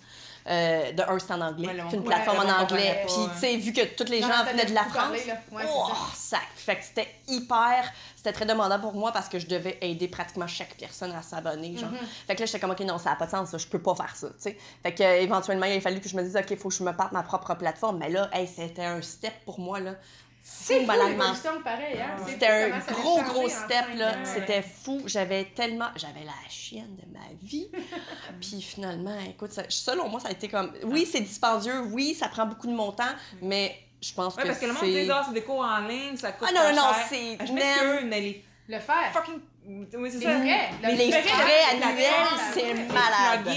Euh, de un, c'est en anglais. Ouais, c'est une plateforme ouais, en anglais. Puis, tu sais, vu que tous les Non, gens venaient de la France. Ouais, c'est oh, ça. sac. Fait que c'était hyper. C'était très demandant pour moi parce que je devais aider pratiquement chaque personne à s'abonner. Genre. Mhm. Fait que là, j'étais comme, OK, non, ça n'a pas de sens, ça. je peux pas faire ça. sais. Fait que, euh, éventuellement, il a fallu que je me dise, OK, il faut que je me parte ma propre plateforme. Mais là, hey, c'était un step pour moi. là. C'est l'évolution, pareil, hein? C'est C'était fou un gros, gros step, là. C'était fou. J'avais tellement... J'avais la chienne de ma vie. Puis finalement, écoute, ça- selon moi, ça a été comme... Oui, c'est dispendieux. Oui, ça prend beaucoup de mon temps, mais je pense Ouais, que parce que le monde c'est... dit, ah, c'est des cours en ligne, ça coûte Ah non, pas non, cher. c'est... Ah, Je mais les Le faire. fucking. Oui, c'est ça. frais. Mais Le les frais, annuels, c'est la- malade.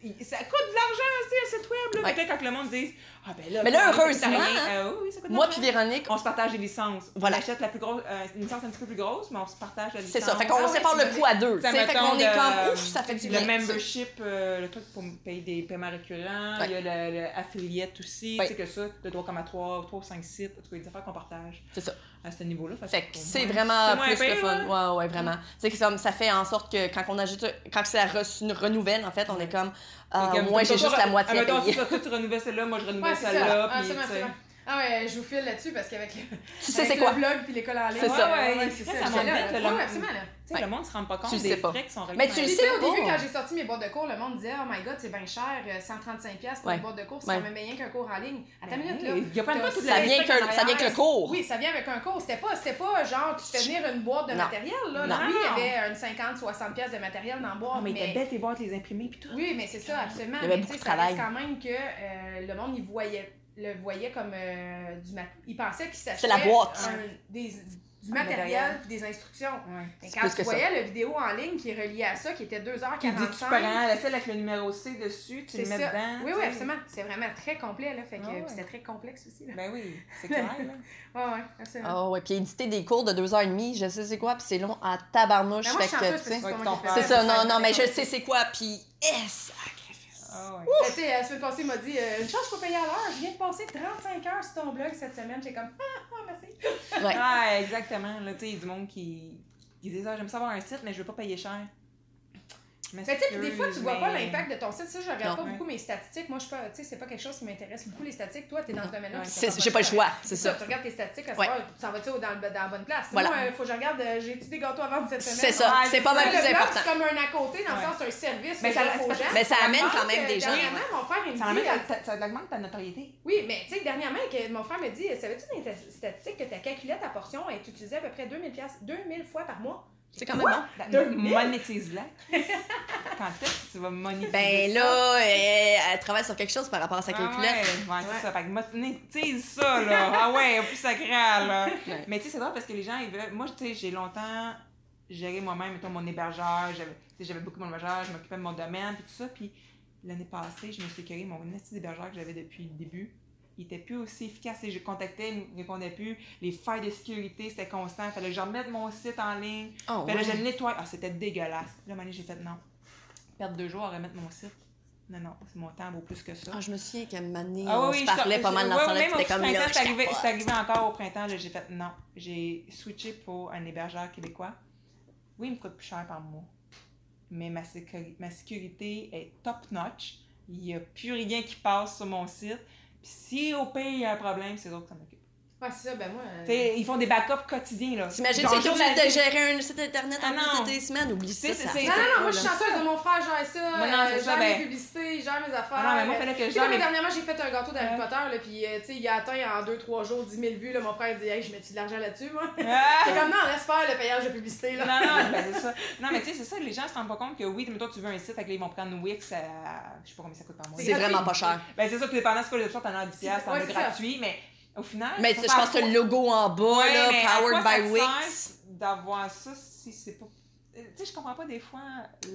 puis ça coûte de l'argent aussi, un site web. Là. Peut-être quand le monde dit Ah, ben là. Mais là, ça heureusement, Euh, oui, ça coûte Moi puis Véronique, On se partage les licences. Voilà. On achète la plus grosse, euh, une licence un petit peu plus grosse, mais on se partage la licence. c'est ça. Fait qu'on Ah sépare le coût à deux. Ça. Fait qu'on est le- comme, ouf, ça fait du Le bien. sais. membership, euh, le truc pour payer des paiements récurrents, Ouais. il y a le, le affiliate aussi, Ouais. tu sais que ça, le droit comme à 3, 3 ou 5 sites, en tout cas, des affaires qu'on partage C'est ça. à ce niveau-là. Fait que c'est vraiment plus le fun. Ouais, ouais, vraiment. Tu sais, que ça, ça fait en sorte que quand on ajoute, quand c'est la re- une renouvelle, en fait, on est comme, ah, moi, j'ai juste la ah, moitié ça, toi, tu renouvelles celle-là, moi, je renouvelle c'est ça. celle-là, Ah, ouais, je vous file là-dessus parce qu'avec le, Tu sais, avec le quoi? blog puis l'école en ligne. C'est ça. Ouais, ouais, Ouais, c'est ça, ça. ça là, le- Ouais, absolument, là. Tu sais, Ouais. le monde se rend pas compte Tu le des sais pas. frais qui sont Mais tu le sais, au début, quand j'ai sorti mes boîtes de cours, le monde disait Oh my god, c'est bien cher, euh, 135$ pour Ouais. une boîte de cours, c'est Ouais. quand même bien qu'un cours en ligne. Attends une Ben minute, là. apprennent pas toute Ça vient ça vient que le arrière. cours. Oui, ça vient avec un cours. C'était pas, c'était pas genre, tu fais venir une boîte de matériel, là. Non. Oui, il y avait une 50-60$ pièces de matériel dans la boîte. Ah, mais t'as belle tes boîtes, les imprimer, puis tout. Oui, mais c'est ça, absolument. Il mais tu sais, de ça reste quand même que euh, le monde, il voyait, le voyait comme euh, du mat... Il pensait qu'il s'achetait C'est la boîte. un- des, du matériel. puis des instructions. Ouais. Quand tu que ça. voyais la vidéo en ligne qui est reliée à ça, qui était Qui dit tu 2h45. prends la celle avec le numéro C dessus, tu le mets ça. dedans. Oui, oui, absolument. C'est vraiment très complet, là. Fait que Ah ouais. c'était très complexe aussi, là. Ben oui, c'est clair, là. Ouais, ouais, absolument. Ah ouais, puis éditer des cours de deux heures et demie, je sais c'est quoi, puis c'est long à tabarnouche. Moi, je fait suis que, tu sais, c'est ça, non, non, mais je sais c'est quoi, puis. Ah ouais. Mais Tu sais, la semaine passée, il m'a dit euh, Une chance, je peux payer à l'heure. Je viens de passer 35 heures sur ton blog cette semaine. J'ai comme Ah, ah, merci. Ouais. Ah, exactement. Là, tu sais, il y a du monde qui, qui dit ça, j'aime ça avoir un site, mais je veux pas payer cher. Mais tu sais, puis des fois, tu vois pas l'impact de ton site. Ça, je regarde Non. pas beaucoup mes statistiques. Moi, je suis pas, tu sais, c'est pas quelque chose qui m'intéresse beaucoup, les statistiques. Toi, t'es dans ce domaine-là. J'ai pas le choix, c'est ça. Tu regardes tes statistiques, à Ouais. savoir, ça va-tu dans, la bonne place? Voilà. Moi, il faut que je regarde, euh, j'ai-tu des gâteaux vendre cette semaine? C'est ça, Ouais, c'est pas mal plus blog, important. c'est comme un à côté, dans le sens, c'est un service. Mais que ça- aux gens. Mais ça amène quand même des gens. Dernièrement, mon frère, il me Ça, dit. euh, ça, augmente ta notoriété. Oui, mais tu sais, dernièrement, mon frère me dit Savais-tu dans ta statistique que ta calculette à portion est utilisée à peu près 2000, piastres- 2000 fois par mois? C'est quand même bon. Monétise-la. Quand est-ce que tu vas monétiser Ben ça? là, elle, elle travaille sur quelque chose par rapport à sa Ah calculette. ouais, ouais, Ouais. c'est ça. Fait que monétise ça, là. Ah ouais, plus sacré, là. Ouais. Mais tu sais, c'est drôle parce que les gens, ils veulent. Moi, tu sais, j'ai longtemps géré moi-même, mettons, mon hébergeur. J'avais tu sais, j'avais beaucoup mon hébergeur, je m'occupais de mon domaine, puis tout ça. Puis l'année passée, je me suis créé mon petit hébergeur que j'avais depuis le début. Il était plus aussi efficace. Et je contactais, il me répondait plus. Les failles de sécurité, c'était constant. Il fallait que je remette mon site en ligne. Oh, Fait là, ouais. je le nettoie. Ah, c'était dégueulasse. Là, donné, j'ai fait non. Perdre deux jours à remettre mon site. Non, non, c'est mon temps vaut plus que ça. Ah, je me souviens qu'à donné, Ah on oui, se parlait je- pas mal dans ouais, même c'était comme là, c'est arrivé, encore au printemps, j'ai fait non. J'ai switché pour un hébergeur québécois. Oui, il me coûte plus cher par mois. Mais ma, sécuri- ma sécurité est top notch. Il n'y a plus rien qui passe sur mon site. Si au pays il y a un problème, c'est eux qui s'en occupent. Ouais, c'est ça, ben moi. euh, ils font des backups quotidiens. là. T'imagines, tu es obligé de gérer un site internet Ah en plus non. de tes semaines, oublie ça. C'est- ça Non, non, non, moi je suis là. chanceuse de mon frère, gère ça. Moi, non, c'est euh, gère ben- mes publicités, gère mes affaires. Ah non, mais moi, fallait que je gère mais les- dernièrement, j'ai fait un gâteau d'Harry Ouais. Potter, là, puis euh, tu sais, il a atteint en 2-3 jours 10 000 vues. Là, mon frère dit, hey, je mets-tu de l'argent là-dessus, moi? Ah! C'est comme, non, laisse faire le payage de publicité, là. Non, non, ben, c'est ça. Non, mais tu sais, c'est ça, les gens se rendent pas compte que oui, mettons, tu veux un site, que là, ils vont prendre Wix à. Je sais pas combien ça coûte par mois. C'est vraiment pas cher. Ben, c'est ça, tout dépendant, c'est quoi les options, t'en as à 10$, piastres, t'en Ouais, as c'est ça. gratuit, mais au final. Mais je pense que le logo en bas, Ouais, là, mais à powered quoi by Wix? D'avoir ça si c'est pas tu sais, je comprends pas des fois.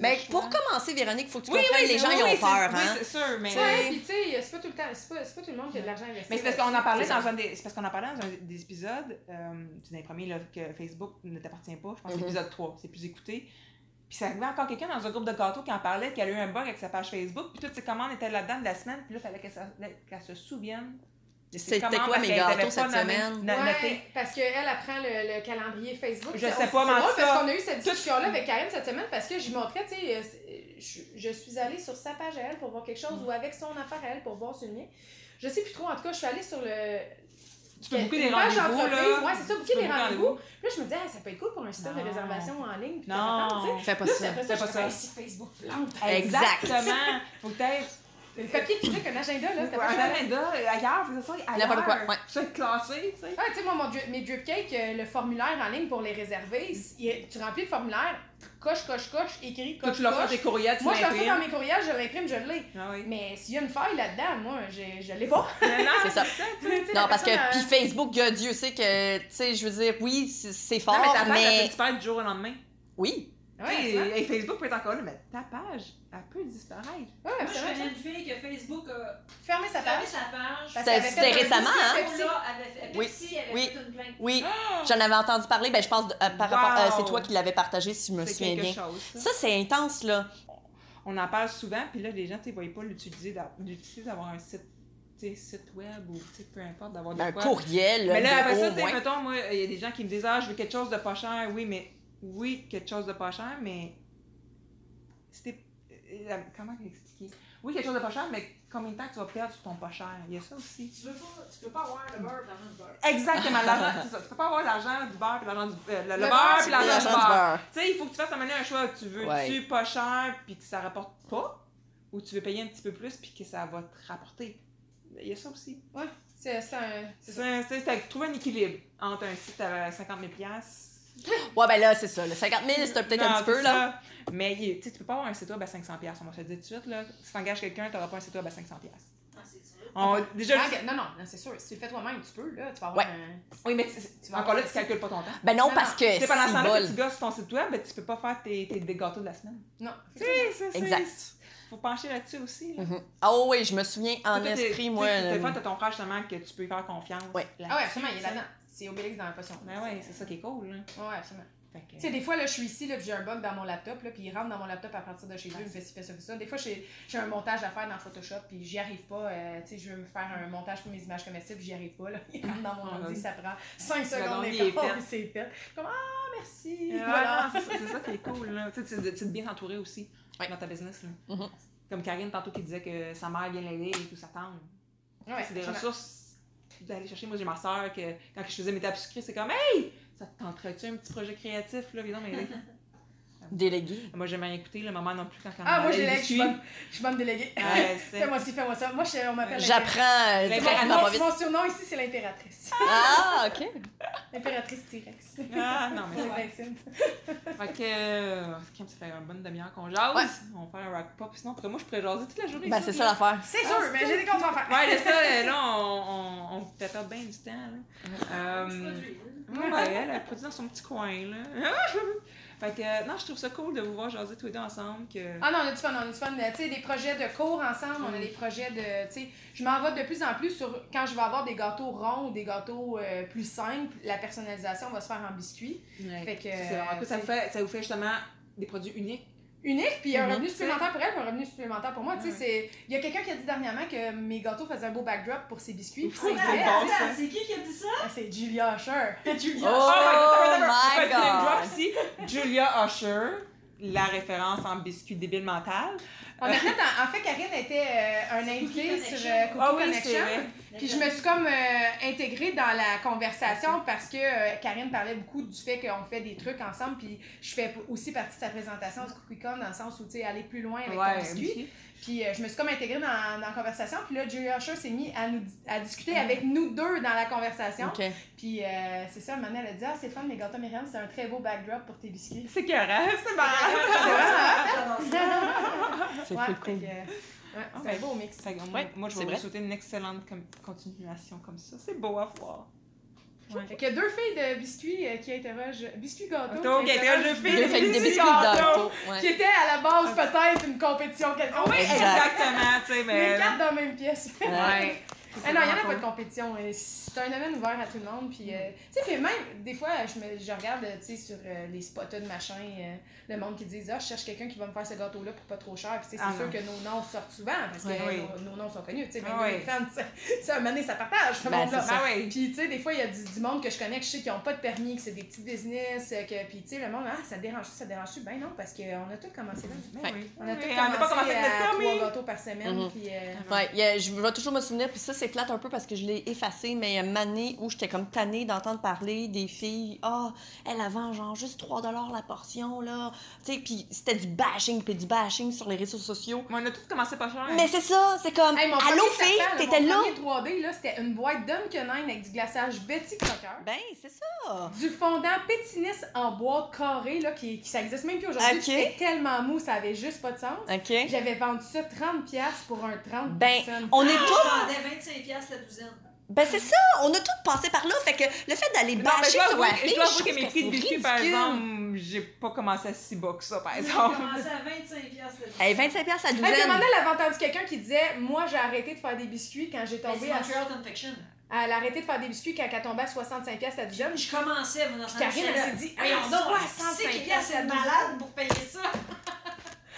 Mais choix. pour commencer, Véronique, faut que tu Oui, comprennes, oui, les gens, oui, ils ont peur, oui, hein. c'est sûr, mais. Tu sais, Ouais, puis tu sais, c'est pas tout le temps, c'est pas, c'est pas tout le monde qui a de l'argent investi. Mais c'est parce qu'on en parlait dans un des, c'est parce qu'on en parlait dans un des épisodes, euh, c'est dans les premiers là, que Facebook ne t'appartient pas, je pense que c'est Mhm. l'épisode 3, c'est plus écouté. Puis ça arrivait encore quelqu'un dans un groupe de gâteaux qui en parlait, qui a eu un bug avec sa page Facebook, puis toutes ses commandes étaient là-dedans de la semaine, puis là, il fallait qu'elle se souvienne. C'était quoi parce mes qu'elle gâteaux cette semaine? noté. Ouais, parce qu'elle apprend le, le calendrier Facebook. Je sais on- pas, mais parce qu'on a eu cette discussion-là avec Karine cette semaine parce que je lui montrais, tu sais, euh, je, je suis allée sur sa page à elle pour voir quelque chose Mm. ou avec son affaire à elle pour voir le mien. Je sais plus trop, en tout cas, je suis allée sur le. Tu peux booker des rendez-vous. Ouais, c'est ça, booker des rendez-vous. Puis là, je me disais, ah, ça peut être cool pour un système de réservation en ligne. puis Non. Fais pas Là, ça. après ça, Fais pas ça. Facebook. Exactement! Faut peut-être Le papier qui dit qu'un agenda, là, t'as pas un agenda ailleurs, faut que ça ailleurs. N'importe quoi, ouais. Être classé, tu sais. Ah, tu sais, moi, mon drip- mes drip cakes, euh, le formulaire en ligne pour les réserver, il- tu remplis le formulaire, coche, coche, coche, écrit, Toi, coche, tu leur fais coche. tes courriels, tu Moi, je le fais dans mes courriels, je l'imprime, je l'ai. Ah oui. Mais s'il y a une faille là-dedans, moi, je, je l'ai pas. Non, C'est ça. Tu Non, parce que, personne, puis euh, Facebook, Dieu, sait que, tu sais, je veux dire, oui, c'est c'est Non, fort, mais mais. disparaître du jour au lendemain? Oui. Ouais, et Facebook peut être encore là, mais ta page, elle peut disparaître. Ouais, Moi, je connais une fille que Facebook a fermé sa page. Parce C'était- un récemment, hein? Avait fait- Oui. Pepsi avait Oui. fait une plainte. Oui. J'en avais entendu parler, ben je pense, euh, par rapport. euh, c'est toi qui l'avais partagé, si je me souviens bien. chose. ça. Ça, c'est intense, là. On en parle souvent, puis là, les gens, tu sais, voyaient pas l'utiliser d'a- l'utiliser d'avoir un site, site web ou, peu importe, d'avoir Un de quoi. courriel, Mais là, après ça, tu mettons, moi, il y a des gens qui me disent, ah, je veux quelque chose de pas cher. Oui, mais, oui, quelque chose de pas cher, mais. C'était. euh, Comment expliquer? Oui, quelque chose de pas cher, mais combien de temps tu vas perdre sur ton pas cher? Il y a ça aussi. Tu peux pas, tu peux pas avoir le beurre dans le beurre. Exactement, l'argent, c'est ça. Tu peux pas avoir l'argent du beurre puis l'argent du. euh, le, le Le beurre puis l'argent L'argent du du beurre. beurre. Tu sais, il faut que tu fasses à un choix. Tu veux-tu Ouais. pas cher puis que ça rapporte pas? Ou tu veux payer un petit peu plus puis que ça va te rapporter? Il y a ça aussi. C'est c'est un. c'est C'est ça. un- c'est c'est trouver un équilibre entre un site à 50 000 Ouais, ben là, c'est ça. Le 50 000, c'est peut-être un petit peu, c'est là. Mais tu peux pas avoir un site web à 500 On va se le dire tout de suite. Là. Si tu engages quelqu'un, tu n'auras pas un site web à 500 Ah, c'est sûr. On- Déjà, Ah, non, non, non, c'est sûr. Si tu le fais toi-même, tu peux, là. Tu vas avoir Ouais. un. oui, mais c'est- Tu vas encore là, tu calcules pas ton temps. Ben non, Non, parce non. que C'est pendant ce c'est temps-là que tu gosses ton site web, ben, tu peux pas faire tes, tes, des gâteaux de la semaine. Non. Tu sais, ça, c'est- Exact. Faut pencher là-dessus aussi. là. Mhm. Ah oui, je me souviens en esprit, tu moi. fois, t'as ton frère justement que tu peux lui faire confiance. Ouais. Ah ouais, absolument, il est là-dedans. C'est Obélix dans la potion. Ben ouais, c'est ça qui est cool. Là. Ouais, absolument. Tu sais, des fois, là, je suis ici, là, puis j'ai un bug dans mon laptop, là, puis il rentre dans mon laptop à partir de chez lui, il me fait ci, fait ça, fait ça. Des fois, j'ai un montage à faire dans Photoshop, puis j'y arrive pas. euh, tu sais, je veux me faire un montage pour mes images comestibles, j'y arrive pas, là. Il rentre dans mon Ah, ordi, ça prend 5 Le secondes puis c'est fait. Comme, ah, merci. Voilà. c'est ça- qui est cool. Là. Tu sais, tu- bien entouré aussi Ouais. dans ta business. Là. Mhm. Comme Karine, tantôt, qui disait que sa mère vient l'aider et tout, ça tente. Ouais, c'est des ressources d'aller chercher. Moi, j'ai ma soeur que quand je faisais mes tables sucrées, c'est comme Hey, ça te tenterait-tu un petit projet créatif? Là, viens donc m'aider. Délégué. Moi, j'aime écouter, le maman non plus quand Ah, moi, je suis biscuits. bonne, je suis bonne déléguée. Ouais, c'est- Fais-moi ci, fais-moi ça. Moi, je- on m'appelle J'apprends euh, directement Mon, mon surnom ici, c'est l'impératrice. Ah, OK. L'impératrice T-Rex. Ah, non, mais C'est Maxime. Fait que, euh, ça fait une bonne demi-heure qu'on jase. Ouais. On va faire un rock pop. Sinon, après moi, je pourrais jaser toute la journée. Ben, c'est ça l'affaire. C'est sûr, mais j'ai des comptes à faire. Ouais, là, ça, là, on, on, on fait perdre bien du temps. Là. Euh, ouais, elle, elle produit dans son petit coin. Là. Fait que, non, je trouve ça cool de vous voir jaser tous les deux ensemble. Que... Ah non, on a du fun, on a du fun. Tu sais, des projets de cours ensemble, on a des projets de. Tu sais, je m'en vais de plus en plus sur. Quand je vais avoir des gâteaux ronds ou des gâteaux euh, plus simples, la personnalisation va se faire en biscuits. Ouais. Fait que. C'est vraiment cool. Ça, vous fait, ça vous fait justement des produits uniques. Unique, puis un Mhm. revenu supplémentaire pour elle, puis un revenu supplémentaire pour moi. Tu sais, c'est. Il y a quelqu'un qui a dit dernièrement que mes gâteaux faisaient un beau backdrop pour ses biscuits. C'est qui qui a dit ça? Ah, C'est Julia Usher. Julia Oh, attends, attends, attends. my God. Julia Usher, la référence en biscuit débile mental. On a fait, en, en fait, Karine était euh, un invité sur euh, Cookie Ah oui, Connection. Puis je me suis comme euh, intégrée dans la conversation parce que euh, Karine parlait beaucoup du fait qu'on fait des trucs ensemble. Puis je fais aussi partie de sa présentation du Cookie Con dans le sens où tu sais aller plus loin avec ton Ouais, biscuit. biscuit. Puis euh, je me suis comme intégrée dans, dans la conversation. Puis là, Julia Usher s'est mis à, nous, à discuter Mm. avec nous deux dans la conversation. Puis euh, c'est ça, un donné, elle a dit Ah, c'est fun, les gâteaux Myriam, c'est un très beau backdrop pour tes biscuits. C'est carré, c'est marrant. C'est cool, cool. ouais, Ah, c'est un ben, beau mix. Moi, Ouais, moi, je vais vous souhaiter une excellente com- continuation comme ça. C'est beau à voir. Fait qu'il y a deux filles de biscuits euh, qui interrogent. Biscuits gâteau. Gâteau, qui interrogent deux filles. fait des biscuits gâteaux. gâteau. Qui Ouais. était à la base peut-être une compétition quelconque. Oui, Exact. exactement, tu sais, mais. Les quatre dans la même pièce. Ouais. Ah non, il n'y en a pas de compétition. euh, C'est un domaine ouvert à tout le monde. Puis, euh, tu sais, même, des fois, je, me, je regarde, tu sais, sur euh, les spotters de machin, euh, le monde qui dit Ah, je cherche quelqu'un qui va me faire ce gâteau-là pour pas trop cher. Puis, sais, c'est Ah sûr que nos noms sortent souvent parce que. Oui. nos, nos noms sont connus. Tu sais, Ah les fans, ça, un moment donné, ça partage, ce Ben, monde-là. Ah. Puis, tu sais, des fois, il y a du, du monde que je connais que je sais qui n'ont pas de permis, que c'est des petits business, euh, que, puis, tu sais, le monde, ah, ça dérange ça dérange-tu? Ben non, parce qu'on a tous commencé là. Ben oui. On a Oui, tous On n'a pas commencé commencé à trois gâteaux par semaine. Mhm. Euh, a- je vais toujours me souvenir, puis ça, c'est plate un peu parce que je l'ai effacé, mais il y a une année où j'étais comme tannée d'entendre parler des filles. Ah, elle avant, genre, juste 3 la portion, là. Tu sais, puis c'était du bashing, puis du bashing sur les réseaux sociaux. Mais on a tous commencé pas cher. Mais c'est ça, c'est comme. Hey, mon Allô, fille, t'étais là? premier 3D, là, c'était une boîte Duncanine avec du glaçage Betty Crocker. Ben, c'est ça. Du fondant pétinisse en boîte carrée, là, qui, qui ça existe même plus aujourd'hui. Ok. C'était tellement mou, ça avait juste pas de sens. OK. J'avais vendu ça 30$ piastres pour un 30 Ben, personnes. On est Je tous. Vendais 25$ piastres la douzaine. Ben, c'est ça, on a tous passé par là. Fait que le fait d'aller bâcher sur la fille, je dois avouer que mes prix de c'est biscuits, par exemple, j'ai pas commencé à si bas que ça, par J'ai exemple. commencé à 25$ piastres la douzaine. Hey, 25 pièces à Hey, à douzaine. moment donné, elle avait entendu quelqu'un qui disait Moi, j'ai arrêté de faire des biscuits quand j'ai tombé c'est à. Elle a arrêté de faire des biscuits quand elle tombait à 65$ piastres la douzaine. Je commençais, dans ce Karine, elle s'est dit, Ah, donc, 65 c'est qui était piastres la assez douzaine. malade pour payer ça.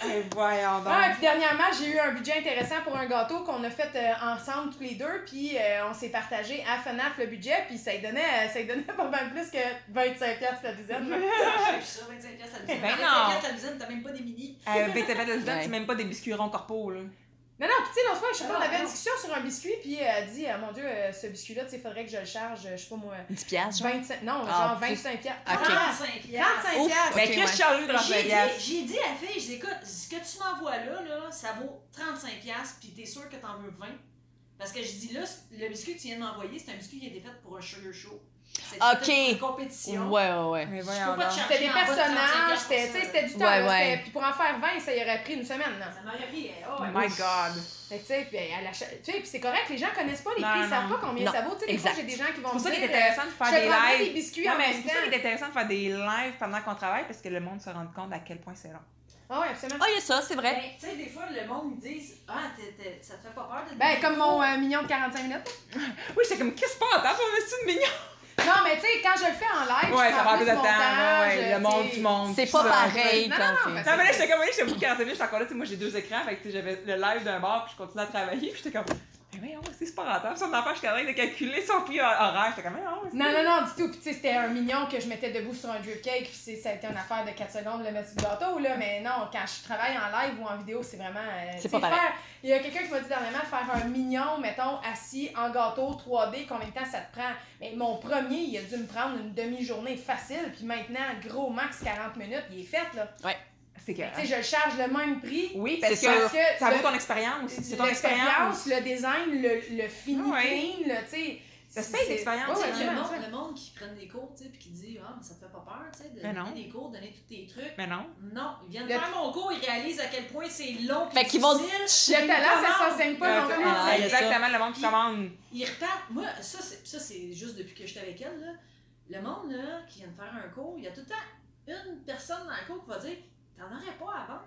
Eh, voyons donc. Ah, et puis dernièrement, j'ai eu un budget intéressant pour un gâteau qu'on a fait euh, ensemble tous les deux, puis euh, on s'est partagé à FNAF le budget, puis ça lui donnait, euh, ça lui donnait pas mal plus que 25$ piastres la douzaine. J'ai plus ça, 25$ piastres la douzaine. Ben 25$ non. piastres la douzaine, t'as même pas des mini. Euh, ben, t'as fait de Ouais. c'est même pas des biscuits ronds corpo, là. Non, non, puis tu sais, l'autre fois, je sais pas, on Ah, avait une discussion sur un biscuit, puis elle a dit, euh, mon Dieu, euh, ce biscuit-là, tu sais, faudrait que je le charge, euh, je sais pas moi, 10 pièces, genre? 25, non, Ah, genre plus. 25 piastres. Ok. 35$. piastres. 35 Ouf. piastres. Ok, Chris ouais. Charlie de J'ai dit, j'ai dit à la fille, je dis, écoute, ce que tu m'envoies là, là, ça vaut 35$, piastres, puis t'es sûr que t'en veux 20$. Parce que je dis là, le biscuit que tu viens de m'envoyer, c'est un biscuit qui a été fait pour un sugar show. C'est Ok. une compétition. Ouais, ouais, ouais. Mais voyons pas te C'était des en bas de 35$ personnages, c'était, ça, tu sais, là. c'était du temps, Ouais, là, ouais. c'était- puis pour en faire 20, ça y aurait pris une semaine, là. Ça m'aurait pris. Oh, Oh ouais. my god. Fait que, tu sais, puis c'est correct, les gens connaissent pas les Non, prix, ils savent non. pas combien Non, ça vaut. Tu sais, des fois, j'ai des gens qui vont C'est pour me ça qu'il est dire, intéressant de euh, faire des prendrais des lives. biscuits Non, en mais même c'est pour ça qu'il temps. est intéressant de faire des lives pendant qu'on travaille parce que le monde se rend compte à quel point c'est long. Ah ouais, absolument. Ah, il y a ça, c'est vrai. Ben, tu sais, des fois, le monde me dit Ah, t'es- t'es- ça te fait pas peur de Ben, comme mon euh, mignon de 45 minutes. Oui, j'étais comme, qu'est-ce qui se passe? Attends, on est-tu de mignon? Non, mais tu sais, quand je le fais en live, Ouais, je ça prend plus de temps. montage, ouais, le monde du monde. C'est pas ça. pareil Non, quand non, parce Non, mais là, j'étais comme, oui, j'étais beaucoup 40 minutes, j'étais encore là, tu sais, moi, j'ai deux écrans, fait que, tu sais, j'avais le live d'un bar, puis je continuais à travailler, puis j'étais comme, mais voyons, c'est pas rentable. Son enfant, je suis en train de calculer son prix horaire, j'étais comme, mais non, Non, non, non, du tout. Puis, tu sais, c'était un mignon que je mettais debout sur un drip cake, puis c'est- ça a été une affaire de 4 secondes de le mettre sur le gâteau, là. Mais non, quand je travaille en live ou en vidéo, c'est vraiment. euh, C'est pas pareil. faire- Il y a quelqu'un qui m'a dit dernièrement de faire un mignon, mettons, assis en gâteau 3D, combien de temps ça te prend? Mais mon premier, il a dû me prendre une demi-journée facile, puis maintenant, gros max 40 minutes, il est fait, là. C'est que. Tu sais, je le charge le même prix. Oui, parce C'est que sûr. Parce que ça le- vaut ton expérience. C'est ton expérience. Le design, le, le fini Ouais. clean, là, tu sais. Ça se c'est- paye, l'expérience. Ouais, ouais, le, monde, le monde qui prennent des cours, tu sais, puis qui dit Ah, mais ça te fait pas peur, tu sais, de Mais non. donner des cours, donner tous tes trucs. Mais non. Non, ils viennent Le- faire mon cours, ils réalisent à quel point c'est long. Fait qu'ils vont. Le talent, ça s'enseigne pas, non, non, Ah, il y a ça. exactement, le monde qui commande. Ils repartent. Moi, ça, c'est, ça, c'est juste depuis que j'étais avec elle. Là. Le monde là, qui vient de faire un cours, il y a tout le temps une personne dans le cours qui va dire T'en aurais pas à vendre.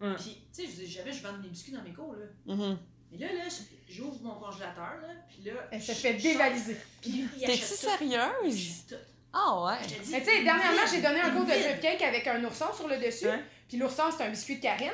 Hum. Puis, tu sais, je dis jamais je vends mes biscuits dans mes cours. Là. Mhm. Mais là, là, j'ouvre mon congélateur, là, puis là. Elle se fait dévaliser. T'es-tu sérieuse? Ah, ouais. Te dis, Mais tu sais, dernièrement, j'ai donné un cours de vide. drip cake avec un ourson sur le dessus. Ouais. Puis l'ourson, c'est un biscuit de Karine.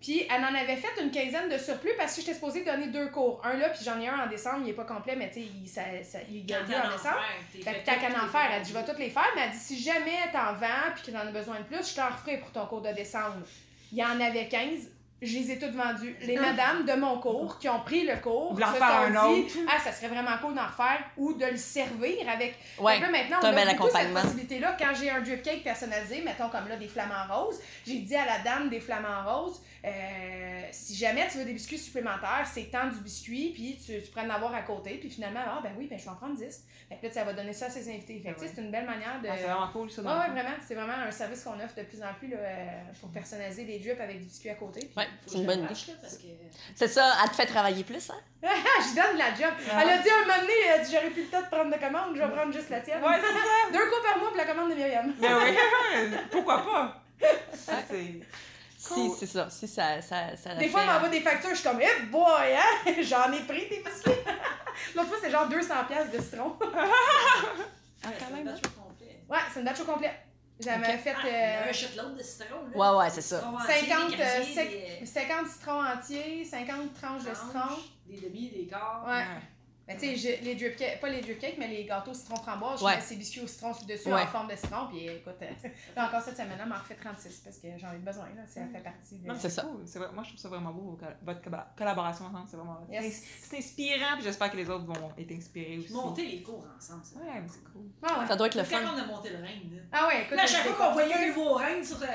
Puis elle en avait fait une quinzaine de surplus parce que j'étais supposée donner deux cours. Un là, puis j'en ai un en décembre, il est pas complet, mais tu sais, il, ça, ça- il gagne en décembre. Fait que tant qu'à en faire, elle dit, je vais toutes les faire, mais elle dit, si jamais t'en vends puis que t'en as besoin de plus, je t'en referai pour ton cours de décembre. Il y en avait 15, je les ai toutes vendues. Les madames de mon cours qui ont pris le cours, se faire sont un dit, autre. ah, ça serait vraiment cool d'en refaire ou de le servir avec. Ouais. Là, maintenant, t'as on un bel a beaucoup cette accompagnement. possibilité-là. Quand j'ai un drip cake personnalisé, mettons comme là des flamants roses, j'ai dit à la dame des flamants roses, euh, si jamais tu veux des biscuits supplémentaires, c'est tant du biscuit, puis tu, tu pourrais en avoir à côté, puis finalement, ah ben oui, ben je vais en prendre 10. Fait que là, ça va donner ça à ses invités. Fait que tu sais, c'est une belle manière de... Ah, c'est vraiment cool, ça. Ouais, vraiment. C'est vraiment un service qu'on offre de plus en plus là, euh, pour personnaliser des drips avec du biscuit à côté. puis, Ouais. C'est une bonne idée. que... Ça, elle te fait travailler plus, hein? je donne de la job. Elle a dit un moment donné, elle a dit j'aurais plus le temps de prendre de commande, je vais prendre juste la tienne. Ouais, c'est ça. Deux coups par mois pour la commande de Myriam. Ben oui, pourquoi pas? Ça, c'est. Si, c'est ça. Si ça, ça, ça Des fois, elle m'envoie des factures, je suis comme, eh boy, hein? J'en ai pris des biscuits. L'autre fois, c'est genre 200$ piastres de citron. Ah, quand même. C'est un batch au complet. Ouais, c'est une batch au complet. J'avais fait Ah, euh, un shitload de citron, là. Ouais, ouais, c'est ça. Citron entier, 50, des euh, quartiers, sec- des, 50 citrons entiers, 50 tranches de citron. Des demi, des quarts. Ouais. Mais tu sais, je- les drip cakes, pas les drip cakes, mais les gâteaux citron framboise, je mets ces biscuits au citron dessus Ouais. en forme de citron. Puis écoute, euh, là encore cette semaine, elle m'en refait 36 parce que j'en ai besoin. Là, ça fait partie de. Non, C'est ça. cool. Vrai- Moi, je trouve ça vraiment beau, votre colla- collaboration ensemble. C'est vraiment. Yes. C'est inspirant, puis j'espère que les autres vont être inspirés aussi. Monter les cours ensemble, ça. Ouais, mais c'est cool. Ah ouais. Ça doit être le C'est fun. quand on a monté le règne, là. Ah ouais, écoute. Là, chaque fois qu'on voyait un nouveau règne sur. euh,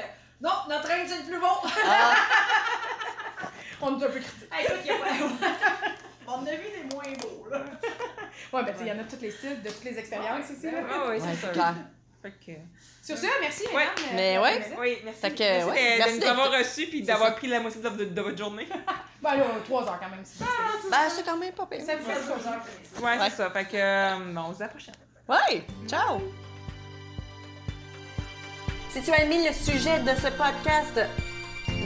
Non, notre règne, c'est le plus beau! Ah, On nous a un peu critiqué. Hey, écoute, y a pas. On en a vu des moins beaux, là. Ouais, ben il y en a de tous les styles, de toutes les expériences aussi. là. Ah oui, ouais, c'est clair. Que. Sur ce, merci, Ouais. Mais ouais. Oui, merci. Fait que, merci ouais, de, nous avoir reçus puis d'avoir pris la moitié de, de- de votre journée. Ben là, 3 heures quand même. c'est- Ben, c'est quand même pas pire. Ça me fait 3 heures. Ouais, Ouais. c'est ça. Fait que. euh, on se dit à la prochaine. Ouais, ciao! Si tu as aimé le sujet de ce podcast,